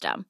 system.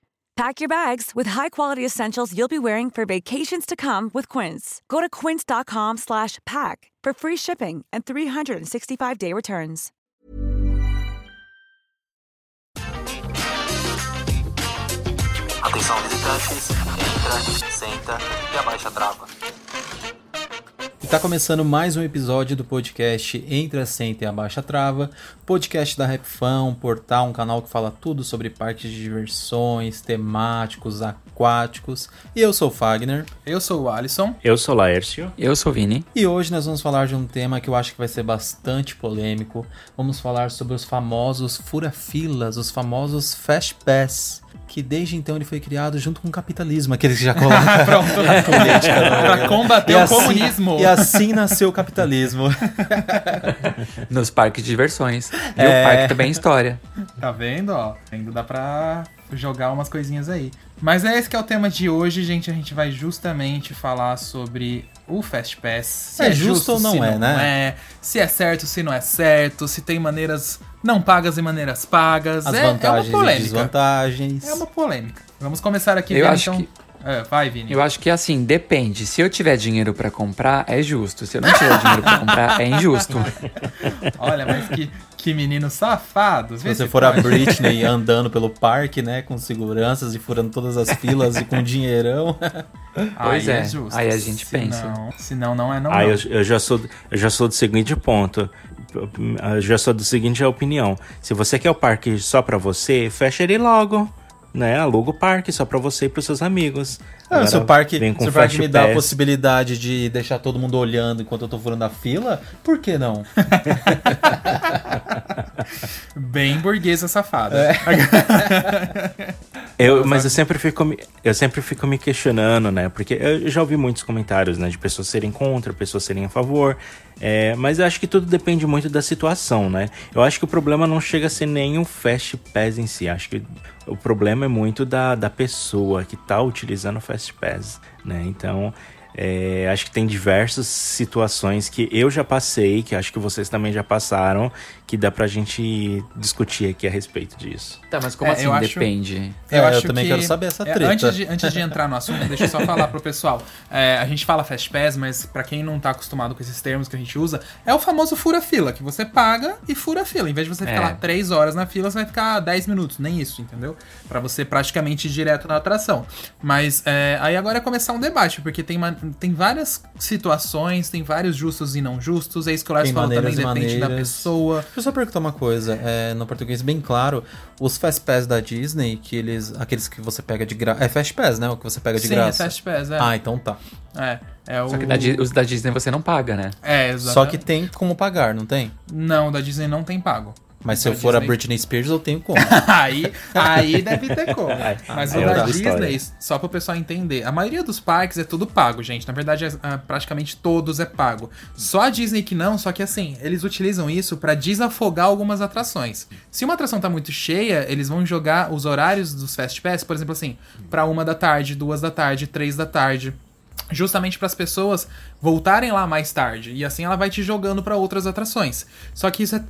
Pack your bags with high-quality essentials you'll be wearing for vacations to come with Quince. Go to quince.com slash pack for free shipping and 365-day returns. Atenção visitantes, entra, senta e abaixa a trava. Está começando mais um episódio do podcast Entre a Senta e a Baixa Trava, podcast da Rapfan, um portal, um canal que fala tudo sobre parques de diversões, temáticos, aquáticos. E eu sou o Fagner. Eu sou o Alisson. Eu sou o Laércio. Eu sou o Vini. E hoje nós vamos falar de um tema que eu acho que vai ser bastante polêmico. Vamos falar sobre os famosos fura-filas, os famosos Fast Pass que desde então ele foi criado junto com o capitalismo, aqueles que já colocam Pronto. na política. né? Pra combater E o assim- comunismo. E assim nasceu o capitalismo. Nos parques de diversões. E É. o parque também é história. Tá vendo, ó? Ainda dá pra jogar umas coisinhas aí. Mas é esse que é o tema de hoje, gente. A gente vai justamente falar sobre o Fast Pass. Se É justo ou não se é, né? é, se é certo, se não é certo, se tem maneiras não pagas e maneiras pagas. As é, é uma vantagens e polêmica. desvantagens. É uma polêmica. Vamos começar aqui Eu vendo, acho então. que- É, vai, Vini. Eu acho que assim, depende. Se eu tiver dinheiro pra comprar, é justo. Se eu não tiver dinheiro pra comprar, é injusto. Olha, mas que, que menino safado. Se você for a Britney andando pelo parque, né, com seguranças e furando todas as filas e com dinheirão. Pois Aí é, justo. aí a gente pensa. Senão- Senão não é não. Ah, não. eu, eu já sou, eu já sou do seguinte ponto. Eu já sou do seguinte opinião. Se você quer o parque só pra você, fecha ele logo. Né? Aluga o parque só pra você e pros seus amigos. Ah, se o parque, vem com se o parque me dá a possibilidade de deixar todo mundo olhando enquanto eu tô furando a fila, por que não? Bem burguesa safada. É. Eu, mas eu sempre fico me, eu sempre fico me questionando, né? Porque eu já ouvi muitos comentários, né? De pessoas serem contra, pessoas serem a favor. É, mas eu acho que tudo depende muito da situação, né? Eu acho que o problema não chega a ser nem o Fast Pass em si. Acho que o problema é muito da, da pessoa que tá utilizando o Fast Pass, né? Então, é, acho que tem diversas situações que eu já passei, que acho que vocês também já passaram, que dá pra gente discutir aqui a respeito disso. Tá, mas como É, assim eu acho- depende? É, eu também quero saber essa é, treta. antes, de, antes de entrar no assunto, deixa eu só falar pro pessoal. É, a gente fala Fast Pass, mas pra quem não tá acostumado com esses termos que a gente usa, é o famoso fura-fila, que você paga e fura a fila. Em vez de você ficar É. lá 3 horas na fila, você vai ficar 10 minutos, nem isso, entendeu? Pra você praticamente ir direto na atração. Mas é, aí agora é começar um debate, porque tem, ma- tem várias situações, tem vários justos e não justos, é isso que o Lars falou também, maneiras e depende da maneiras. pessoa. Deixa eu só perguntar uma coisa, é, no português bem claro, os Fast Pass da Disney, que eles, aqueles que você pega de graça, é Fast Pass, né, o que você pega de Sim, graça? é Fast Pass, é. Ah, então tá. É, é o... Só que da os da Disney você não paga, né? É, exatamente. Só que tem como pagar, não tem? Não, da Disney não tem pago. Mas se eu for a Disney. Britney Spears, eu tenho como. aí, aí deve ter como. Mas aí o é da Disney, história. só para o pessoal entender, a maioria dos parques é tudo pago, gente. Na verdade, é, ah, praticamente todos é pago. Só a Disney que não, só que assim, eles utilizam isso para desafogar algumas atrações. Se uma atração tá muito cheia, eles vão jogar os horários dos Fast Pass, por exemplo, assim, para uma da tarde, duas da tarde, três da tarde. Justamente para as pessoas voltarem lá mais tarde. E assim ela vai te jogando para outras atrações. Só que isso é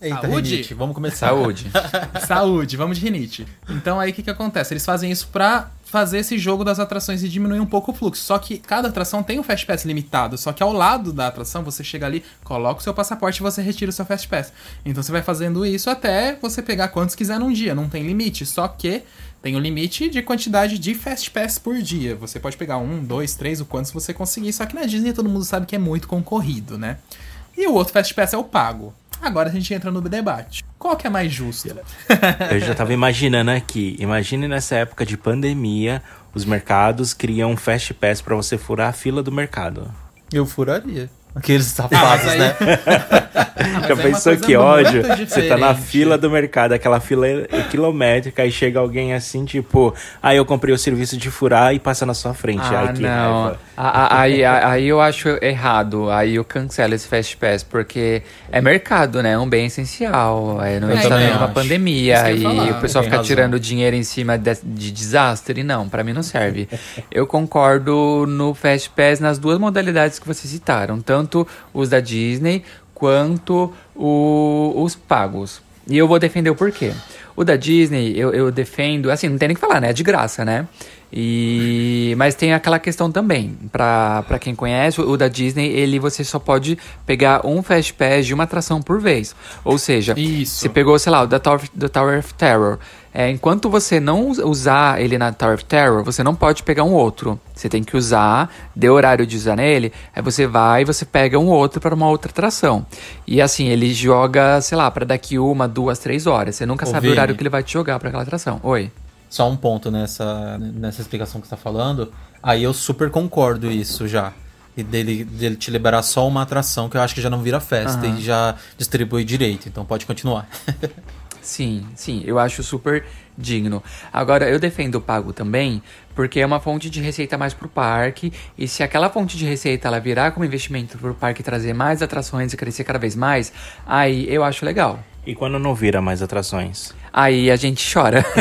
Eita, Saúde? Rinite, vamos começar. Saúde. Saúde, vamos de rinite. Então aí o que, que acontece? Eles fazem isso pra fazer esse jogo das atrações e diminuir um pouco o fluxo. Só que cada atração tem um Fast Pass limitado. Só que ao lado da atração, você chega ali, coloca o seu passaporte e você retira o seu Fast Pass. Então você vai fazendo isso até você pegar quantos quiser num dia. Não tem limite. Só que tem o limite de quantidade de Fast Pass por dia. Você pode pegar um, dois, três, o quantos você conseguir. Só que na Disney todo mundo sabe que é muito concorrido, né? E o outro Fast Pass é o pago. Agora a gente entra no debate. Qual que é mais justo? Eu já tava imaginando aqui. Imagine nessa época de pandemia, os mercados criam um fast pass pra você furar a fila do mercado. Eu furaria. Aqueles safados, aí- né? mas Já é pensou que ódio? Você tá na fila do mercado, aquela fila quilométrica, e chega alguém assim, tipo, aí eu comprei o serviço de furar e passa na sua frente. Ah, Ai, que não. raiva. Aí, aí eu acho errado. Aí eu cancelo esse Fast Pass, porque é mercado, né? É um bem essencial. É, não está numa acho. pandemia e falar. o pessoal fica razão. tirando dinheiro em cima de, de desastre. Não, pra mim não serve. Eu concordo no Fast Pass nas duas modalidades que vocês citaram, tanto os da Disney quanto o- os pagos. E eu vou defender o porquê. O da Disney, eu, eu defendo, assim, não tem nem o que falar, né? É de graça, né? E mas tem aquela questão também, pra pra quem conhece, o da Disney, ele você só pode pegar um Fast Pass de uma atração por vez. Ou seja, Isso. você pegou, sei lá, o da Tower, do Tower of Terror. É, enquanto você não us- usar ele na Tower of Terror, você não pode pegar um outro. Você tem que usar, deu horário de usar nele, aí você vai e você pega um outro para uma outra atração. E assim, ele joga, sei lá, para daqui uma, duas, três horas. Você nunca Ô, sabe Vini. o horário que ele vai te jogar para aquela atração. Oi. Só um ponto nessa, nessa explicação que você tá falando. Aí eu super concordo isso já. E dele, dele te liberar só uma atração, que eu acho que já não vira festa Aham. e já distribui direito. Então pode continuar. Sim, sim, eu acho super digno. Agora, eu defendo o pago também, porque é uma fonte de receita mais pro parque, e se aquela fonte de receita ela virar como investimento pro parque trazer mais atrações e crescer cada vez mais, aí eu acho legal. E quando não vira mais atrações? Aí a gente chora.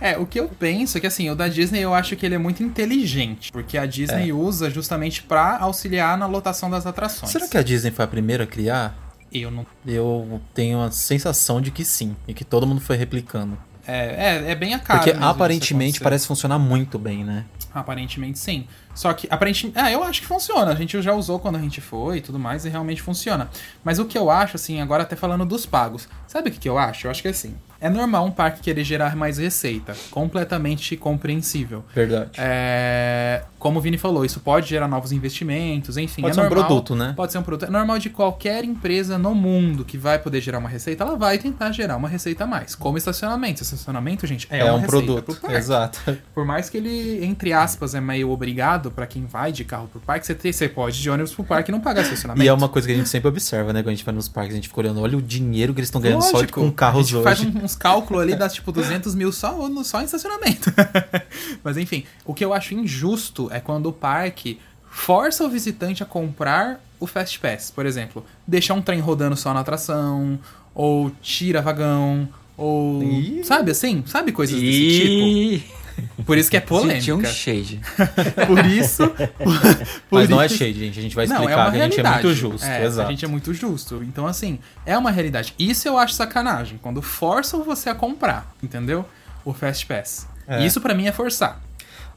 É, o que eu penso é que assim, o da Disney eu acho que ele é muito inteligente, porque a Disney usa justamente pra auxiliar na lotação das atrações. Será que a Disney foi a primeira a criar? Eu não. Eu tenho a sensação de que sim. E que todo mundo foi replicando. É, é, é bem a cara. Porque mesmo aparentemente parece funcionar muito bem, né? Aparentemente sim. Só que, aparentemente. É, eu acho que funciona. A gente já usou quando a gente foi e tudo mais, e realmente funciona. Mas o que eu acho, assim, agora até falando dos pagos. Sabe o que, que eu acho? Eu acho que assim. É normal um parque querer gerar mais receita. Completamente compreensível. Verdade. É, como o Vini falou, isso pode gerar novos investimentos, enfim. Pode é ser um normal, produto, né? Pode ser um produto. É normal de qualquer empresa no mundo que vai poder gerar uma receita, ela vai tentar gerar uma receita a mais. Como estacionamento. Estacionamento, gente, é, É, um produto. Exato. Por mais que ele, entre aspas, é meio obrigado pra quem vai de carro pro parque, você, tem- você pode de ônibus pro parque e não pagar estacionamento. E é uma coisa que a gente sempre observa, né? Quando a gente vai nos parques, a gente fica olhando, olha o dinheiro que eles estão ganhando só Lógico, com carros a gente hoje. faz um- uns cálculos ali, dá tipo 200 mil só, no- só em estacionamento. Mas enfim, o que eu acho injusto é quando o parque força o visitante a comprar o Fast Pass. Por exemplo, deixar um trem rodando só na atração, ou tira vagão, ou. Ih. Sabe assim? Sabe coisas desse tipo? Por isso que é polêmica. Senti um shade. Por isso. por Mas não é isso- shade, gente. A gente vai Não, explicar é uma que a gente é muito justo. É, exato. A gente é muito justo. Então, assim, é uma realidade. Isso eu acho sacanagem. Quando forçam você a comprar, entendeu? O Fast Pass. É. Isso pra mim é forçar.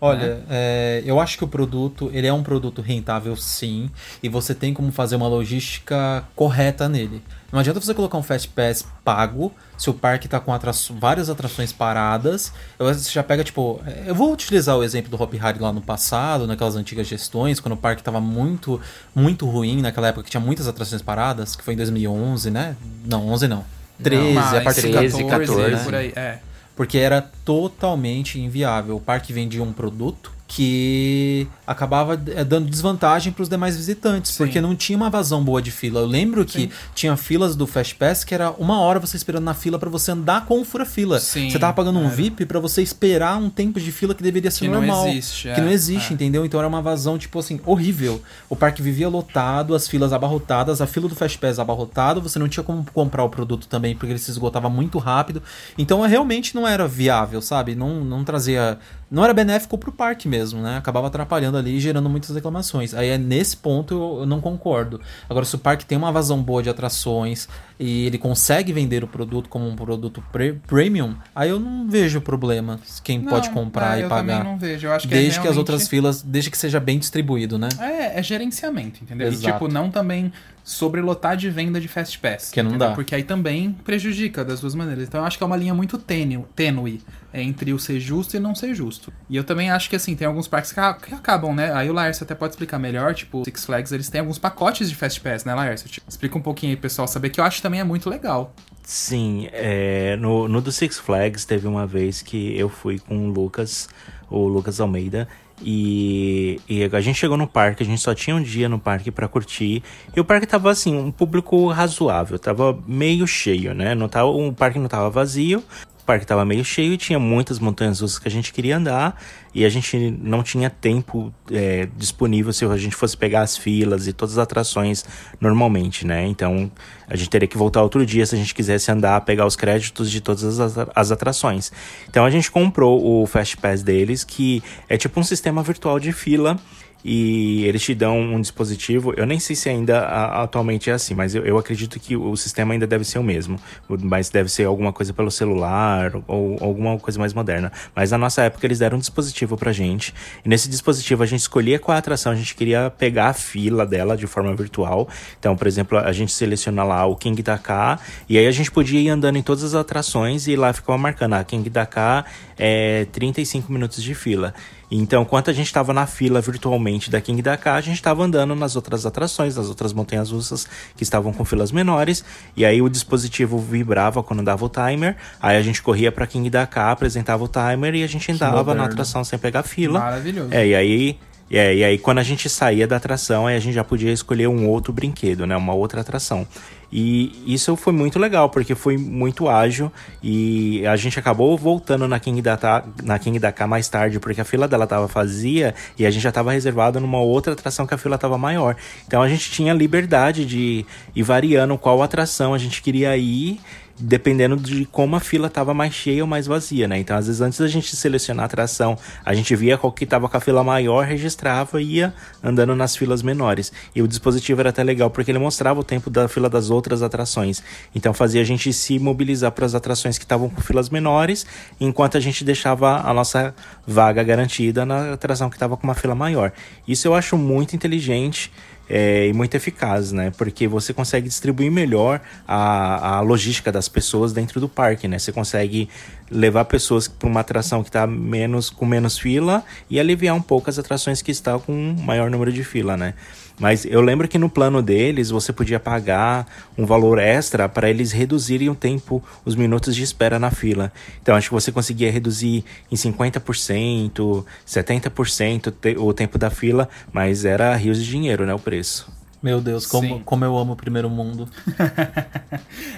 Olha, é, eu acho que o produto, ele é um produto rentável sim, e você tem como fazer uma logística correta nele. Não adianta você colocar um Fast Pass pago, se o parque tá com atra- várias atrações paradas, você já pega, tipo, é, eu vou utilizar o exemplo do Hop Hari lá no passado, naquelas antigas gestões, quando o parque tava muito, muito ruim, naquela época que tinha muitas atrações paradas, que foi em 2011, né? Não, 11 não. 13, a Mas partir de 13, 14, 14, né? por aí. É. Porque era totalmente inviável. O parque vendia um produto que acabava é, dando desvantagem para os demais visitantes, Sim. porque não tinha uma vazão boa de fila. Eu lembro que tinha filas do Fast Pass que era uma hora você esperando na fila para você andar com o fura-fila. Sim, Você tava pagando um era. VIP para você esperar um tempo de fila que deveria ser Que não normal. existe, que é, não existe, é. entendeu? Então era uma vazão, tipo assim, horrível. O parque vivia lotado, as filas abarrotadas, a fila do Fast Pass abarrotada, você não tinha como comprar o produto também, porque ele se esgotava muito rápido. Então realmente não era viável, sabe? Não, não trazia. Não era benéfico pro parque mesmo, né? Acabava atrapalhando ali e gerando muitas reclamações. Aí é nesse ponto eu, eu não concordo. Agora, se o parque tem uma vazão boa de atrações e ele consegue vender o produto como um produto pre- premium, aí eu não vejo problema quem Não, pode comprar é, e eu pagar. também não vejo. Eu acho que é desde que as realmente- outras filas, desde que seja bem distribuído, né? É, é gerenciamento, entendeu? E Exato. tipo, não também sobrelotar de venda de Fast Pass. Que não entendeu? dá. Porque aí também prejudica das duas maneiras. Então eu acho que é uma linha muito tênue, tênue entre o ser justo e não ser justo. E eu também acho que assim, tem alguns parques que, acabam, né? Aí o Laércio até pode explicar melhor, tipo, Six Flags, eles têm alguns pacotes de Fast Pass, né, Laércio? Tipo, explica um pouquinho aí, pessoal, saber que eu acho também é muito legal. Sim, é, no, no do Six Flags teve uma vez que eu fui com o Lucas, o Lucas Almeida, e, e a gente chegou no parque, a gente só tinha um dia no parque pra curtir, e o parque tava assim, um público razoável, tava meio cheio, né? Não tava, o parque não tava vazio, o parque tava meio cheio e tinha muitas montanhas russas que a gente queria andar e a gente não tinha tempo é, disponível se a gente fosse pegar as filas e todas as atrações normalmente, né? Então a gente teria que voltar outro dia se a gente quisesse andar, pegar os créditos de todas as, as atrações. Então a gente comprou o Fast Pass deles, que é tipo um sistema virtual de fila e eles te dão um dispositivo. Eu nem sei se ainda a- atualmente é assim, mas eu, eu acredito que o sistema ainda deve ser o mesmo. Mas deve ser alguma coisa pelo celular ou alguma coisa mais moderna. Mas na nossa época eles deram um dispositivo pra gente. E nesse dispositivo a gente escolhia qual atração a gente queria pegar a fila dela de forma virtual. Então, por exemplo, a gente seleciona lá o King da K e aí a gente podia ir andando em todas as atrações e lá ficava marcando, ah, King da K é 35 minutos de fila. Então, enquanto a gente estava na fila virtualmente da King da K, a gente estava andando nas outras atrações, nas outras montanhas russas que estavam com filas menores. E aí o dispositivo vibrava quando dava o timer. Aí a gente corria para King da K, apresentava o timer e a gente andava na atração sem pegar fila. Maravilhoso. É, e aí. Aí, e aí, quando a gente saía da atração, aí a gente já podia escolher um outro brinquedo, né? Uma outra atração. E isso foi muito legal, porque foi muito ágil e a gente acabou voltando na King da, Ta- na King da K mais tarde, porque a fila dela tava vazia e a gente já tava reservado numa outra atração que a fila tava maior. Então a gente tinha liberdade de ir variando qual atração a gente queria ir dependendo de como a fila estava mais cheia ou mais vazia, né? Então, às vezes, antes da gente selecionar a atração, a gente via qual que estava com a fila maior, registrava e ia andando nas filas menores. E o dispositivo era até legal porque ele mostrava o tempo da fila das outras atrações. Então, fazia a gente se mobilizar para as atrações que estavam com filas menores, enquanto a gente deixava a nossa vaga garantida na atração que estava com uma fila maior. Isso eu acho muito inteligente é, e muito eficaz, né? Porque você consegue distribuir melhor a, a logística das pessoas dentro do parque, né? Você consegue levar pessoas para uma atração que está menos com menos fila e aliviar um pouco as atrações que estão com maior número de fila, né? Mas eu lembro que no plano deles você podia pagar um valor extra para eles reduzirem o tempo, os minutos de espera na fila. Então acho que você conseguia reduzir em 50%, 70% te- o tempo da fila, mas era rios de dinheiro, né? O preço. Meu Deus, como, Sim. como eu amo o primeiro mundo.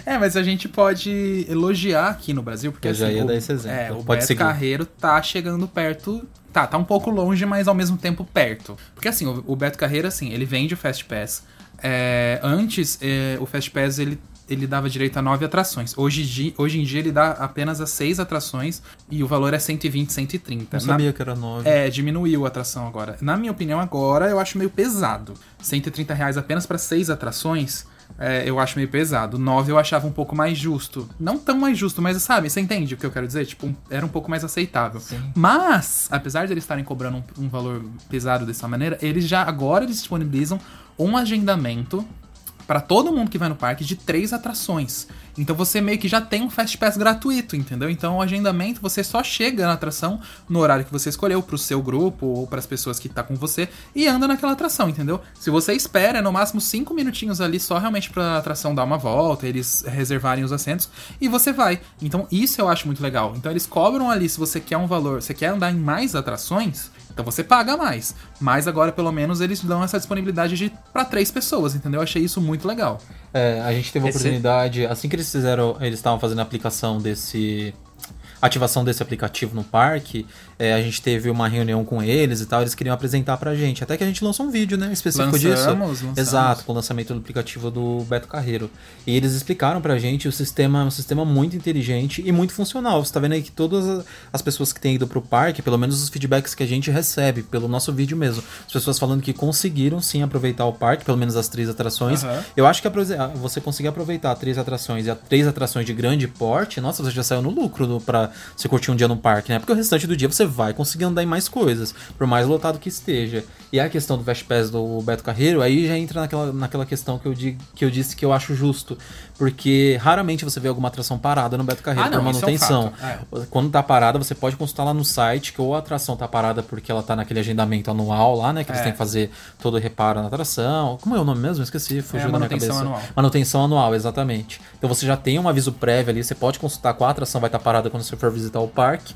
É, mas a gente pode elogiar aqui no Brasil, porque Eu já assim, ia o, dar esse exemplo. É, o Pode Beto seguir. Carreiro tá chegando perto. Tá, tá um pouco longe, mas ao mesmo tempo perto. Porque assim, o, o Beto Carreiro, assim, ele vende o Fast Pass. É, antes, é, o Fast Pass ele, ele dava direito a nove atrações. Hoje, em dia- hoje em dia ele dá apenas a seis atrações e o valor é 120, 130. Não Na- sabia que era nove. é, diminuiu a atração agora. Na minha opinião, agora eu acho meio pesado. 130 reais apenas para seis atrações, é, eu acho meio pesado. 9 eu achava um pouco mais justo. Não tão mais justo, mas sabe, você entende o que eu quero dizer? Tipo, era um pouco mais aceitável. Mas, apesar de eles estarem cobrando um, um valor pesado dessa maneira, eles já agora eles disponibilizam um agendamento para todo mundo que vai no parque de três atrações. Então você meio que já tem um Fast Pass gratuito, entendeu? Então o agendamento você só chega na atração no horário que você escolheu pro seu grupo ou para as pessoas que tá com você e anda naquela atração, entendeu? Se você espera, é no máximo 5 minutinhos ali só realmente pra atração dar uma volta, eles reservarem os assentos e você vai. Então isso eu acho muito legal. Então eles cobram ali se você quer um valor, você quer andar em mais atrações, então você paga mais. Mas agora, pelo menos, eles dão essa disponibilidade de para três pessoas, entendeu? Eu achei isso muito legal. É, a gente teve a Esse- oportunidade, assim que eles fizeram, eles estavam fazendo a aplicação desse. Ativação desse aplicativo no parque, é, a gente teve uma reunião com eles e tal, eles queriam apresentar pra gente. Até que a gente lançou um vídeo, né, específico disso. Lançamos, lançamos. Exato, com o lançamento do aplicativo do Beto Carreiro. E eles explicaram pra gente o sistema é um sistema muito inteligente e muito funcional. Você tá vendo aí que todas as pessoas que têm ido pro parque, pelo menos os feedbacks que a gente recebe pelo nosso vídeo mesmo, as pessoas falando que conseguiram sim aproveitar o parque, pelo menos as três atrações. Aham. Eu acho que ah, você conseguir aproveitar três atrações e três atrações de grande porte, nossa, você já saiu no lucro do, pra você curtir um dia no parque, né? Porque o restante do dia você vai conseguir andar em mais coisas, por mais lotado que esteja. E a questão do Fast Pass do Beto Carreiro, aí já entra naquela, naquela questão que eu, di, que eu disse que eu acho justo. Porque raramente você vê alguma atração parada no Beto Carreiro Ah, não, por isso é um manutenção. fato, Quando tá parada, você pode consultar lá no site que ou a atração tá parada porque ela tá naquele agendamento anual lá, né? Que eles É. têm que fazer todo o reparo na atração. Como é o nome mesmo? Esqueci, fugiu da minha manutenção cabeça. anual. Manutenção anual, exatamente. Então você já tem um aviso prévio ali, você pode consultar qual atração vai estar parada quando você for visitar o parque.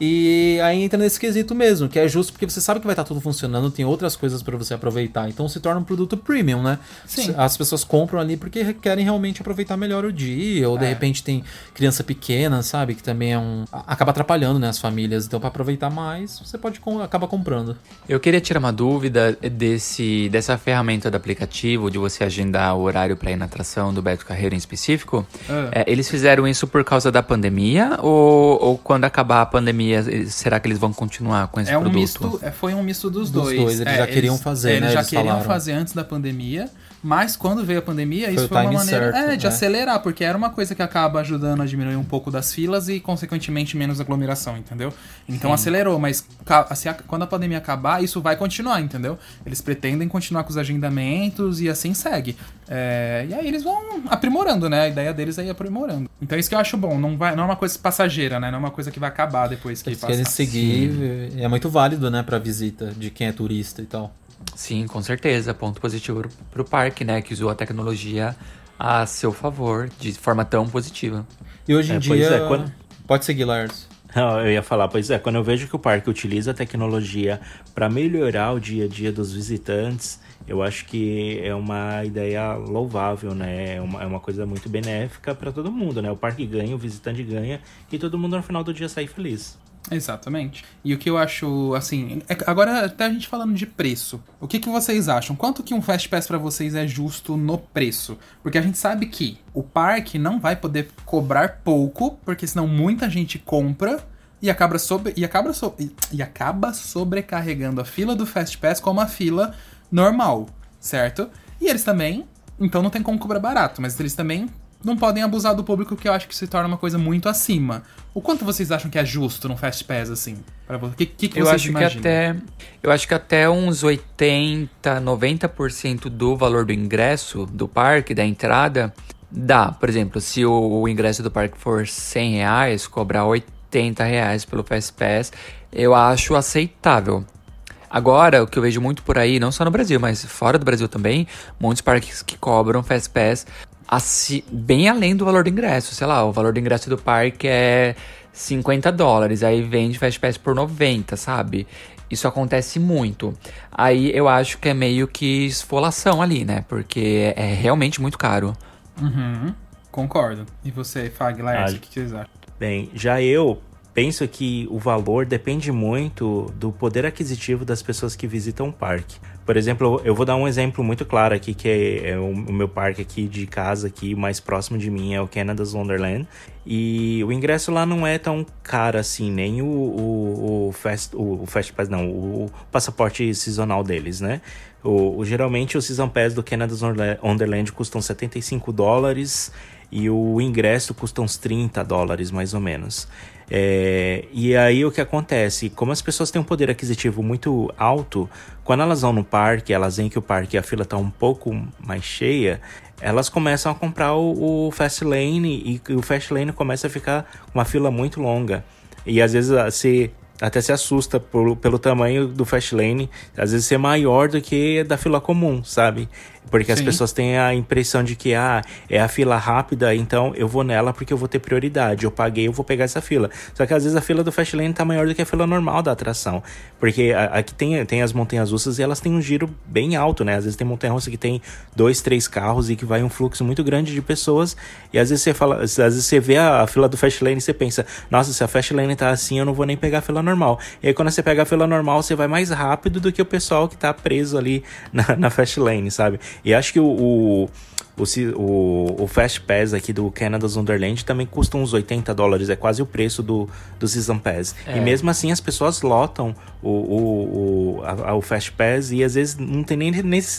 E aí entra nesse quesito mesmo, que é justo porque você sabe que vai estar tudo funcionando, tem outras coisas para você aproveitar. Então se torna um produto premium, né? Sim. As pessoas compram ali porque querem realmente aproveitar melhor o dia, ou de É. repente tem criança pequena, sabe? Que também é um. acaba atrapalhando, né, as famílias. Então, para aproveitar mais, você pode com... acaba comprando. Eu queria tirar uma dúvida desse, dessa ferramenta do aplicativo, de você agendar o horário para ir na atração do Beto Carreiro em específico. Ah. É, eles fizeram isso por causa da pandemia? Ou, ou quando acabar a pandemia, eles- será que eles vão continuar com esse É um produto? misto, é, foi um misto dos, Dos dois. dois, eles É, já queriam fazer, Eles né, já eles queriam falaram. fazer antes da pandemia, mas quando veio a pandemia, Foi isso foi uma maneira certo, é, de né? acelerar, porque era uma coisa que acaba ajudando a diminuir um pouco das filas e, consequentemente, menos aglomeração, entendeu? Então acelerou, mas ca- se a- quando a pandemia acabar, isso vai continuar, entendeu? Eles pretendem continuar com os agendamentos e assim segue. É, e aí eles vão aprimorando, né? A ideia deles é ir aprimorando. Então é isso que eu acho bom, não, vai, não é uma coisa passageira, né? Não é uma coisa que vai acabar depois que Eles passar. querem seguir, é muito válido, né, pra visita de quem é turista e tal. Sim, com certeza. Ponto positivo pro, pro parque, né? Que usou a tecnologia a seu favor, de forma tão positiva. E hoje em É, pois dia. é, quando- Pode seguir, Lars. Não, eu ia falar, pois é, quando eu vejo que o parque utiliza a tecnologia para melhorar o dia a dia dos visitantes, eu acho que é uma ideia louvável, né? É uma, é uma coisa muito benéfica para todo mundo, né? O parque ganha, o visitante ganha e todo mundo no final do dia sai feliz. Exatamente. E o que eu acho, assim, é- agora até a gente falando de preço. O que, que vocês acham? Quanto que um Fast Pass pra vocês é justo no preço? Porque a gente sabe que o parque não vai poder cobrar pouco, porque senão muita gente compra e acaba, sobre, e acaba, so- e- e acaba sobrecarregando a fila do Fast Pass como a fila normal, certo? E eles também, então não tem como cobrar barato, mas eles também não podem abusar do público, que eu acho que se torna uma coisa muito acima. O quanto vocês acham que é justo no Fast Pass, assim? Pra você? O que, que, que Eu vocês acho que imaginam? até eu acho que até uns 80, 90% do valor do ingresso do parque, da entrada, dá. Por exemplo, se o, o ingresso do parque for 100 reais, cobrar 80 reais pelo Fast Pass, eu acho aceitável. Agora, o que eu vejo muito por aí, não só no Brasil, mas fora do Brasil também, muitos parques que cobram Fast Pass aci- bem além do valor do ingresso. Sei lá, o valor do ingresso do parque é 50 dólares, aí vende Fast Pass por 90, sabe? Isso acontece muito. Aí eu acho que é meio que esfolação ali, né? Porque é realmente muito caro. Uhum, concordo. E você, Fag, Laércio, o que, que vocês acham? Bem, já eu penso que o valor depende muito do poder aquisitivo das pessoas que visitam o parque. Por exemplo, eu vou dar um exemplo muito claro aqui, que é, é o, o meu parque aqui de casa, aqui mais próximo de mim, é o Canada's Wonderland. E o ingresso lá não é tão caro assim, nem o, o, o, fast, o, o Fast Pass, não, o passaporte sazonal deles, né? O, o- geralmente o Season Pass do Canada's Wonderla- Wonderland custam 75 dólares. E o ingresso custa uns 30 dólares mais ou menos. É, e aí o que acontece? Como as pessoas têm um poder aquisitivo muito alto, quando elas vão no parque, elas veem que o parque a fila está um pouco mais cheia, elas começam a comprar o, o Fast Lane e o Fast Lane começa a ficar uma fila muito longa. E às vezes se até se assusta por, pelo tamanho do fast lane, às vezes ser maior do que da fila comum, sabe? Porque Sim. as pessoas têm a impressão de que ah, é a fila rápida, então eu vou nela porque eu vou ter prioridade. Eu paguei, eu vou pegar essa fila. Só que às vezes a fila do Fast Lane tá maior do que a fila normal da atração. Porque aqui tem, tem as montanhas russas e elas têm um giro bem alto, né? Às vezes tem montanha russa que tem dois, três carros e que vai um fluxo muito grande de pessoas. E às vezes você fala, às vezes você vê a, fila do Fast Lane e você pensa, nossa, se a Fast Lane tá assim, eu não vou nem pegar a fila normal. E aí quando você pega a fila normal, você vai mais rápido do que o pessoal que tá preso ali na, na Fast Lane, sabe? E acho que o, o, o, o, Fast Pass aqui do Canada's Wonderland também custa uns 80 dólares, é quase o preço do, do Season Pass. É. E mesmo assim as pessoas lotam o, o, o, a, o Fast Pass e às vezes não tem nem,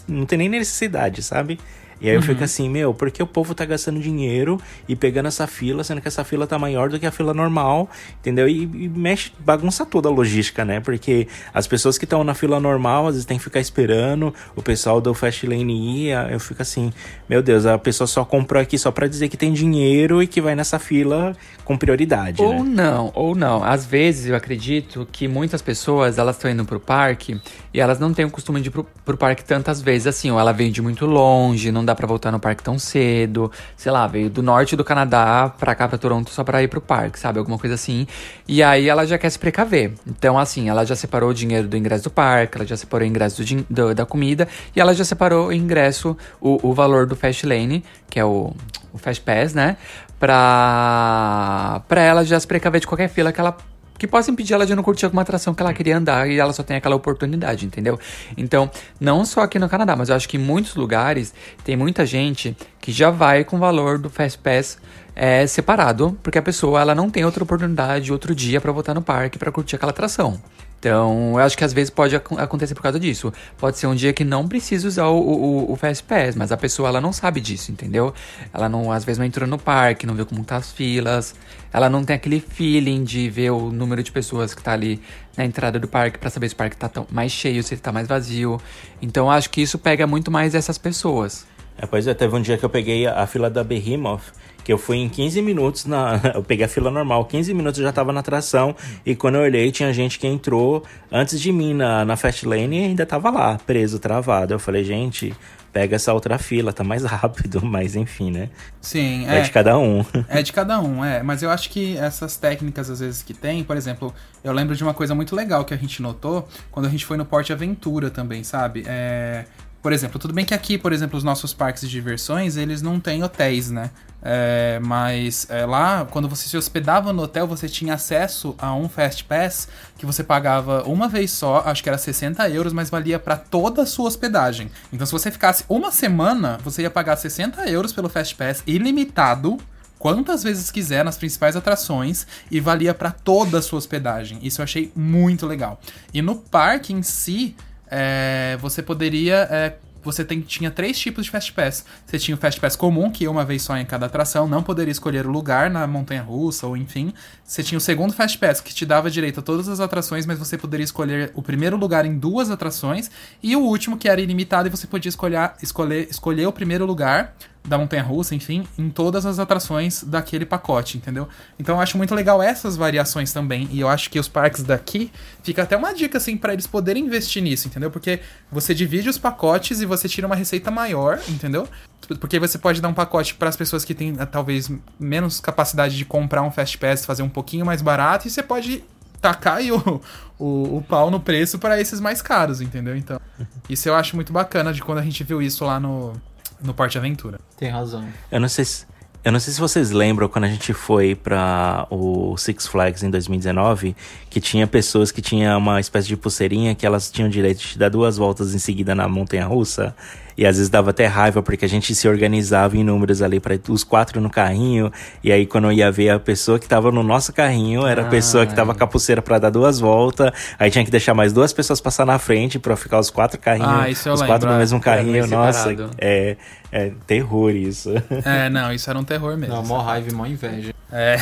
não tem nem necessidade, sabe? E aí eu fico uhum. assim, meu, por que o povo tá gastando dinheiro e pegando essa fila, sendo que essa fila tá maior do que a fila normal, entendeu? E, e mexe, bagunça toda a logística, né? Porque as pessoas que estão na fila normal, às vezes tem que ficar esperando, o pessoal do Fast Lane ir, eu fico assim, meu Deus, a pessoa só comprou aqui só para dizer que tem dinheiro e que vai nessa fila com prioridade, Ou né? não, ou não. Às vezes eu acredito que muitas pessoas, elas estão indo pro parque e elas não têm o costume de ir pro, pro parque tantas vezes assim, ou ela vem de muito longe, não dá para voltar no parque tão cedo, sei lá, veio do norte do Canadá pra cá, pra Toronto, só pra ir pro parque, sabe? Alguma coisa assim. E aí ela já quer se precaver. Então, assim, ela já separou o dinheiro do ingresso do parque, ela já separou o ingresso do, do, da comida, e ela já separou o ingresso, o, o valor do Fast Lane, que é o, o Fast Pass, né? Pra, pra ela já se precaver de qualquer fila que ela que possa impedir ela de não curtir alguma atração que ela queria andar e ela só tem aquela oportunidade, entendeu? Então, não só aqui no Canadá, mas eu acho que em muitos lugares tem muita gente que já vai com o valor do Fast Pass é, separado, porque a pessoa ela não tem outra oportunidade, outro dia para voltar no parque para curtir aquela atração. Então, eu acho que às vezes pode ac acontecer por causa disso. Pode ser um dia que não precisa usar o, o, o Fast Pass, mas a pessoa ela não sabe disso, entendeu? Ela não, às vezes não entrou no parque, não viu como tá as filas, ela não tem aquele feeling de ver o número de pessoas que tá ali na entrada do parque para saber se o parque tá tão, mais cheio, se ele tá mais vazio. Então, eu acho que isso pega muito mais essas pessoas. É, pois é, teve um dia que eu peguei a, a fila da Behemoth que eu fui em 15 minutos na. Eu peguei a fila normal, 15 minutos eu já tava na atração. E quando eu olhei, tinha gente que entrou antes de mim na, na Fast Lane e ainda tava lá, preso, travado. Eu falei, gente, pega essa outra fila, tá mais rápido, mas enfim, né? Sim, é. É de cada um. É de cada um, é. Mas eu acho que essas técnicas, às vezes, que tem, por exemplo, eu lembro de uma coisa muito legal que a gente notou quando a gente foi no Porte Aventura também, sabe? É. Por exemplo, tudo bem que aqui, por exemplo, os nossos parques de diversões, eles não têm hotéis, né? É, mas é, lá, quando você se hospedava no hotel, você tinha acesso a um Fast Pass que você pagava uma vez só, acho que era 60 euros, mas valia para toda a sua hospedagem. Então, se você ficasse uma semana, você ia pagar 60 euros pelo Fast Pass ilimitado quantas vezes quiser nas principais atrações e valia para toda a sua hospedagem. Isso eu achei muito legal. E no parque em si, é, você poderia é, você tem, tinha três tipos de Fast Pass. Você tinha o Fast Pass comum, que ia uma vez só em cada atração, não poderia escolher o lugar na montanha russa ou enfim. Você tinha o segundo Fast Pass, que te dava direito a todas as atrações, mas você poderia escolher o primeiro lugar em duas atrações. E o último, que era ilimitado, e você podia escolher, escolher, escolher o primeiro lugar da montanha russa, enfim, em todas as atrações daquele pacote, entendeu? Então eu acho muito legal essas variações também, e eu acho que os parques daqui fica até uma dica assim para eles poderem investir nisso, entendeu? Porque você divide os pacotes e você tira uma receita maior, entendeu? Porque você pode dar um pacote para as pessoas que têm talvez menos capacidade de comprar um Fast Pass, fazer um pouquinho mais barato, e você pode tacar aí o, o, o pau no preço para esses mais caros, entendeu? Então, isso eu acho muito bacana de quando a gente viu isso lá no no Parque Aventura. Tem razão. Eu não sei se, eu não sei se vocês lembram quando a gente foi para o Six Flags em 2019, que tinha pessoas que tinham uma espécie de pulseirinha que elas tinham direito de dar duas voltas em seguida na montanha russa. E às vezes dava até raiva, porque a gente se organizava em números ali para os quatro no carrinho. E aí, quando eu ia ver a pessoa que tava no nosso carrinho, era a pessoa que tava com a pulseira pra dar duas voltas. Aí tinha que deixar mais duas pessoas passar na frente pra ficar os quatro carrinhos. Ah, isso eu os lembro, quatro no é. mesmo carrinho. meio Nossa, é, é terror isso. É, não, isso era um terror mesmo. Não, mó raiva e mó inveja. É.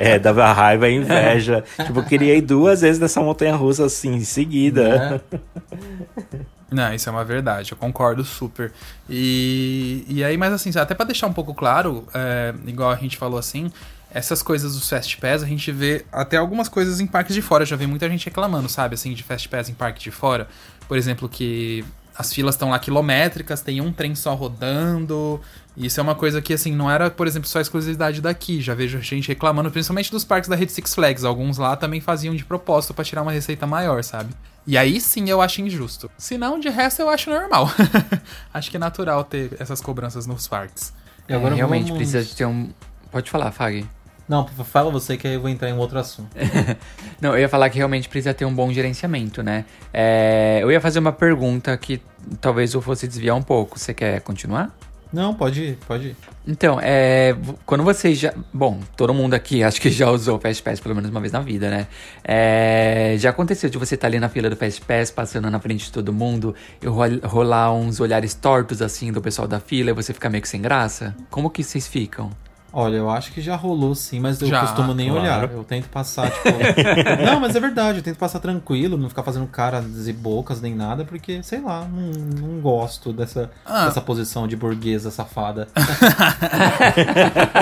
É, dava raiva e inveja. tipo, eu queria ir duas vezes nessa montanha russa assim, em seguida. Não, isso é uma verdade, eu concordo super. E, e aí, mas assim, até pra deixar um pouco claro, é, igual a gente falou assim, essas coisas dos Fast Pass, a gente vê até algumas coisas em parques de fora. Já vi muita gente reclamando, sabe, assim, de Fast Pass em parque de fora. Por exemplo, que as filas estão lá quilométricas, tem um trem só rodando. Isso é uma coisa que, assim, não era, por exemplo, só exclusividade daqui. Já vejo gente reclamando, principalmente dos parques da rede Six Flags. Alguns lá também faziam de propósito pra tirar uma receita maior, sabe? E aí sim eu acho injusto. Se não, de resto eu acho normal. acho que é natural ter essas cobranças nos parques. E agora É, realmente vamos- precisa de ter um. Pode falar, Fag. Não, fala você que aí eu vou entrar em outro assunto. Não, eu ia falar que realmente precisa ter um bom gerenciamento, né? É, eu ia fazer uma pergunta que talvez eu fosse desviar um pouco. Você quer continuar? Não, pode ir, pode ir. Então, é, quando vocês já. Bom, todo mundo aqui acho que já usou o Fast Pass pelo menos uma vez na vida, né? É, já aconteceu de você estar ali na fila do Fast Pass, passando na frente de todo mundo, e rol- rolar uns olhares tortos assim do pessoal da fila e você ficar meio que sem graça? Como que vocês ficam? Olha, eu acho que já rolou sim, mas eu Já, costumo nem claro. olhar. Eu tento passar, tipo. não, mas é verdade, eu tento passar tranquilo, não ficar fazendo caras e bocas nem nada, porque, sei lá, não, não gosto dessa, Ah. dessa posição de burguesa safada.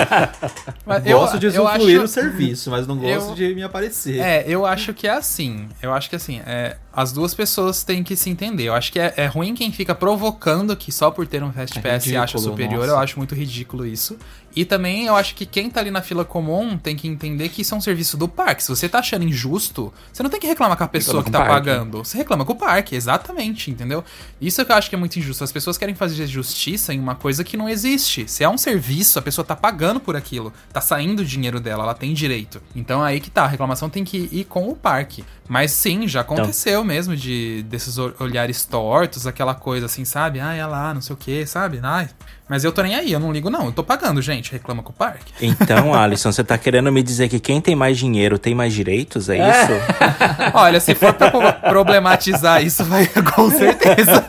Mas eu- gosto de usufruir acho- o serviço, mas não gosto Eu- de me aparecer. É, eu acho que é assim. Eu acho que assim, é, as duas pessoas têm que se entender. Eu acho que é, é ruim quem fica provocando que só por ter um Fast É Pass se acha ridículo, superior. nossa. Eu acho muito ridículo isso. E também eu acho que quem tá ali na fila comum tem que entender que isso é um serviço do parque. Se você tá achando injusto, você não tem que reclamar com a pessoa Reclama que tá pagando. Você reclama com o parque, exatamente, entendeu? Isso é que eu acho que é muito injusto. As pessoas querem fazer justiça em uma coisa que não existe. Se é um serviço, a pessoa tá pagando por aquilo. Tá saindo o dinheiro dela, ela tem direito. Então aí que tá, a reclamação tem que ir com o parque. Mas sim, já aconteceu mesmo de desses ol- olhares tortos, aquela coisa assim, sabe? Ai, olha lá, não sei o que, sabe? Ai. Mas eu tô nem aí, eu não ligo não. Eu tô pagando, gente. Reclama com o parque. Então, Alisson, você tá querendo me dizer que quem tem mais dinheiro tem mais direitos? É isso? Olha, se for pra pro- problematizar isso, vai com certeza.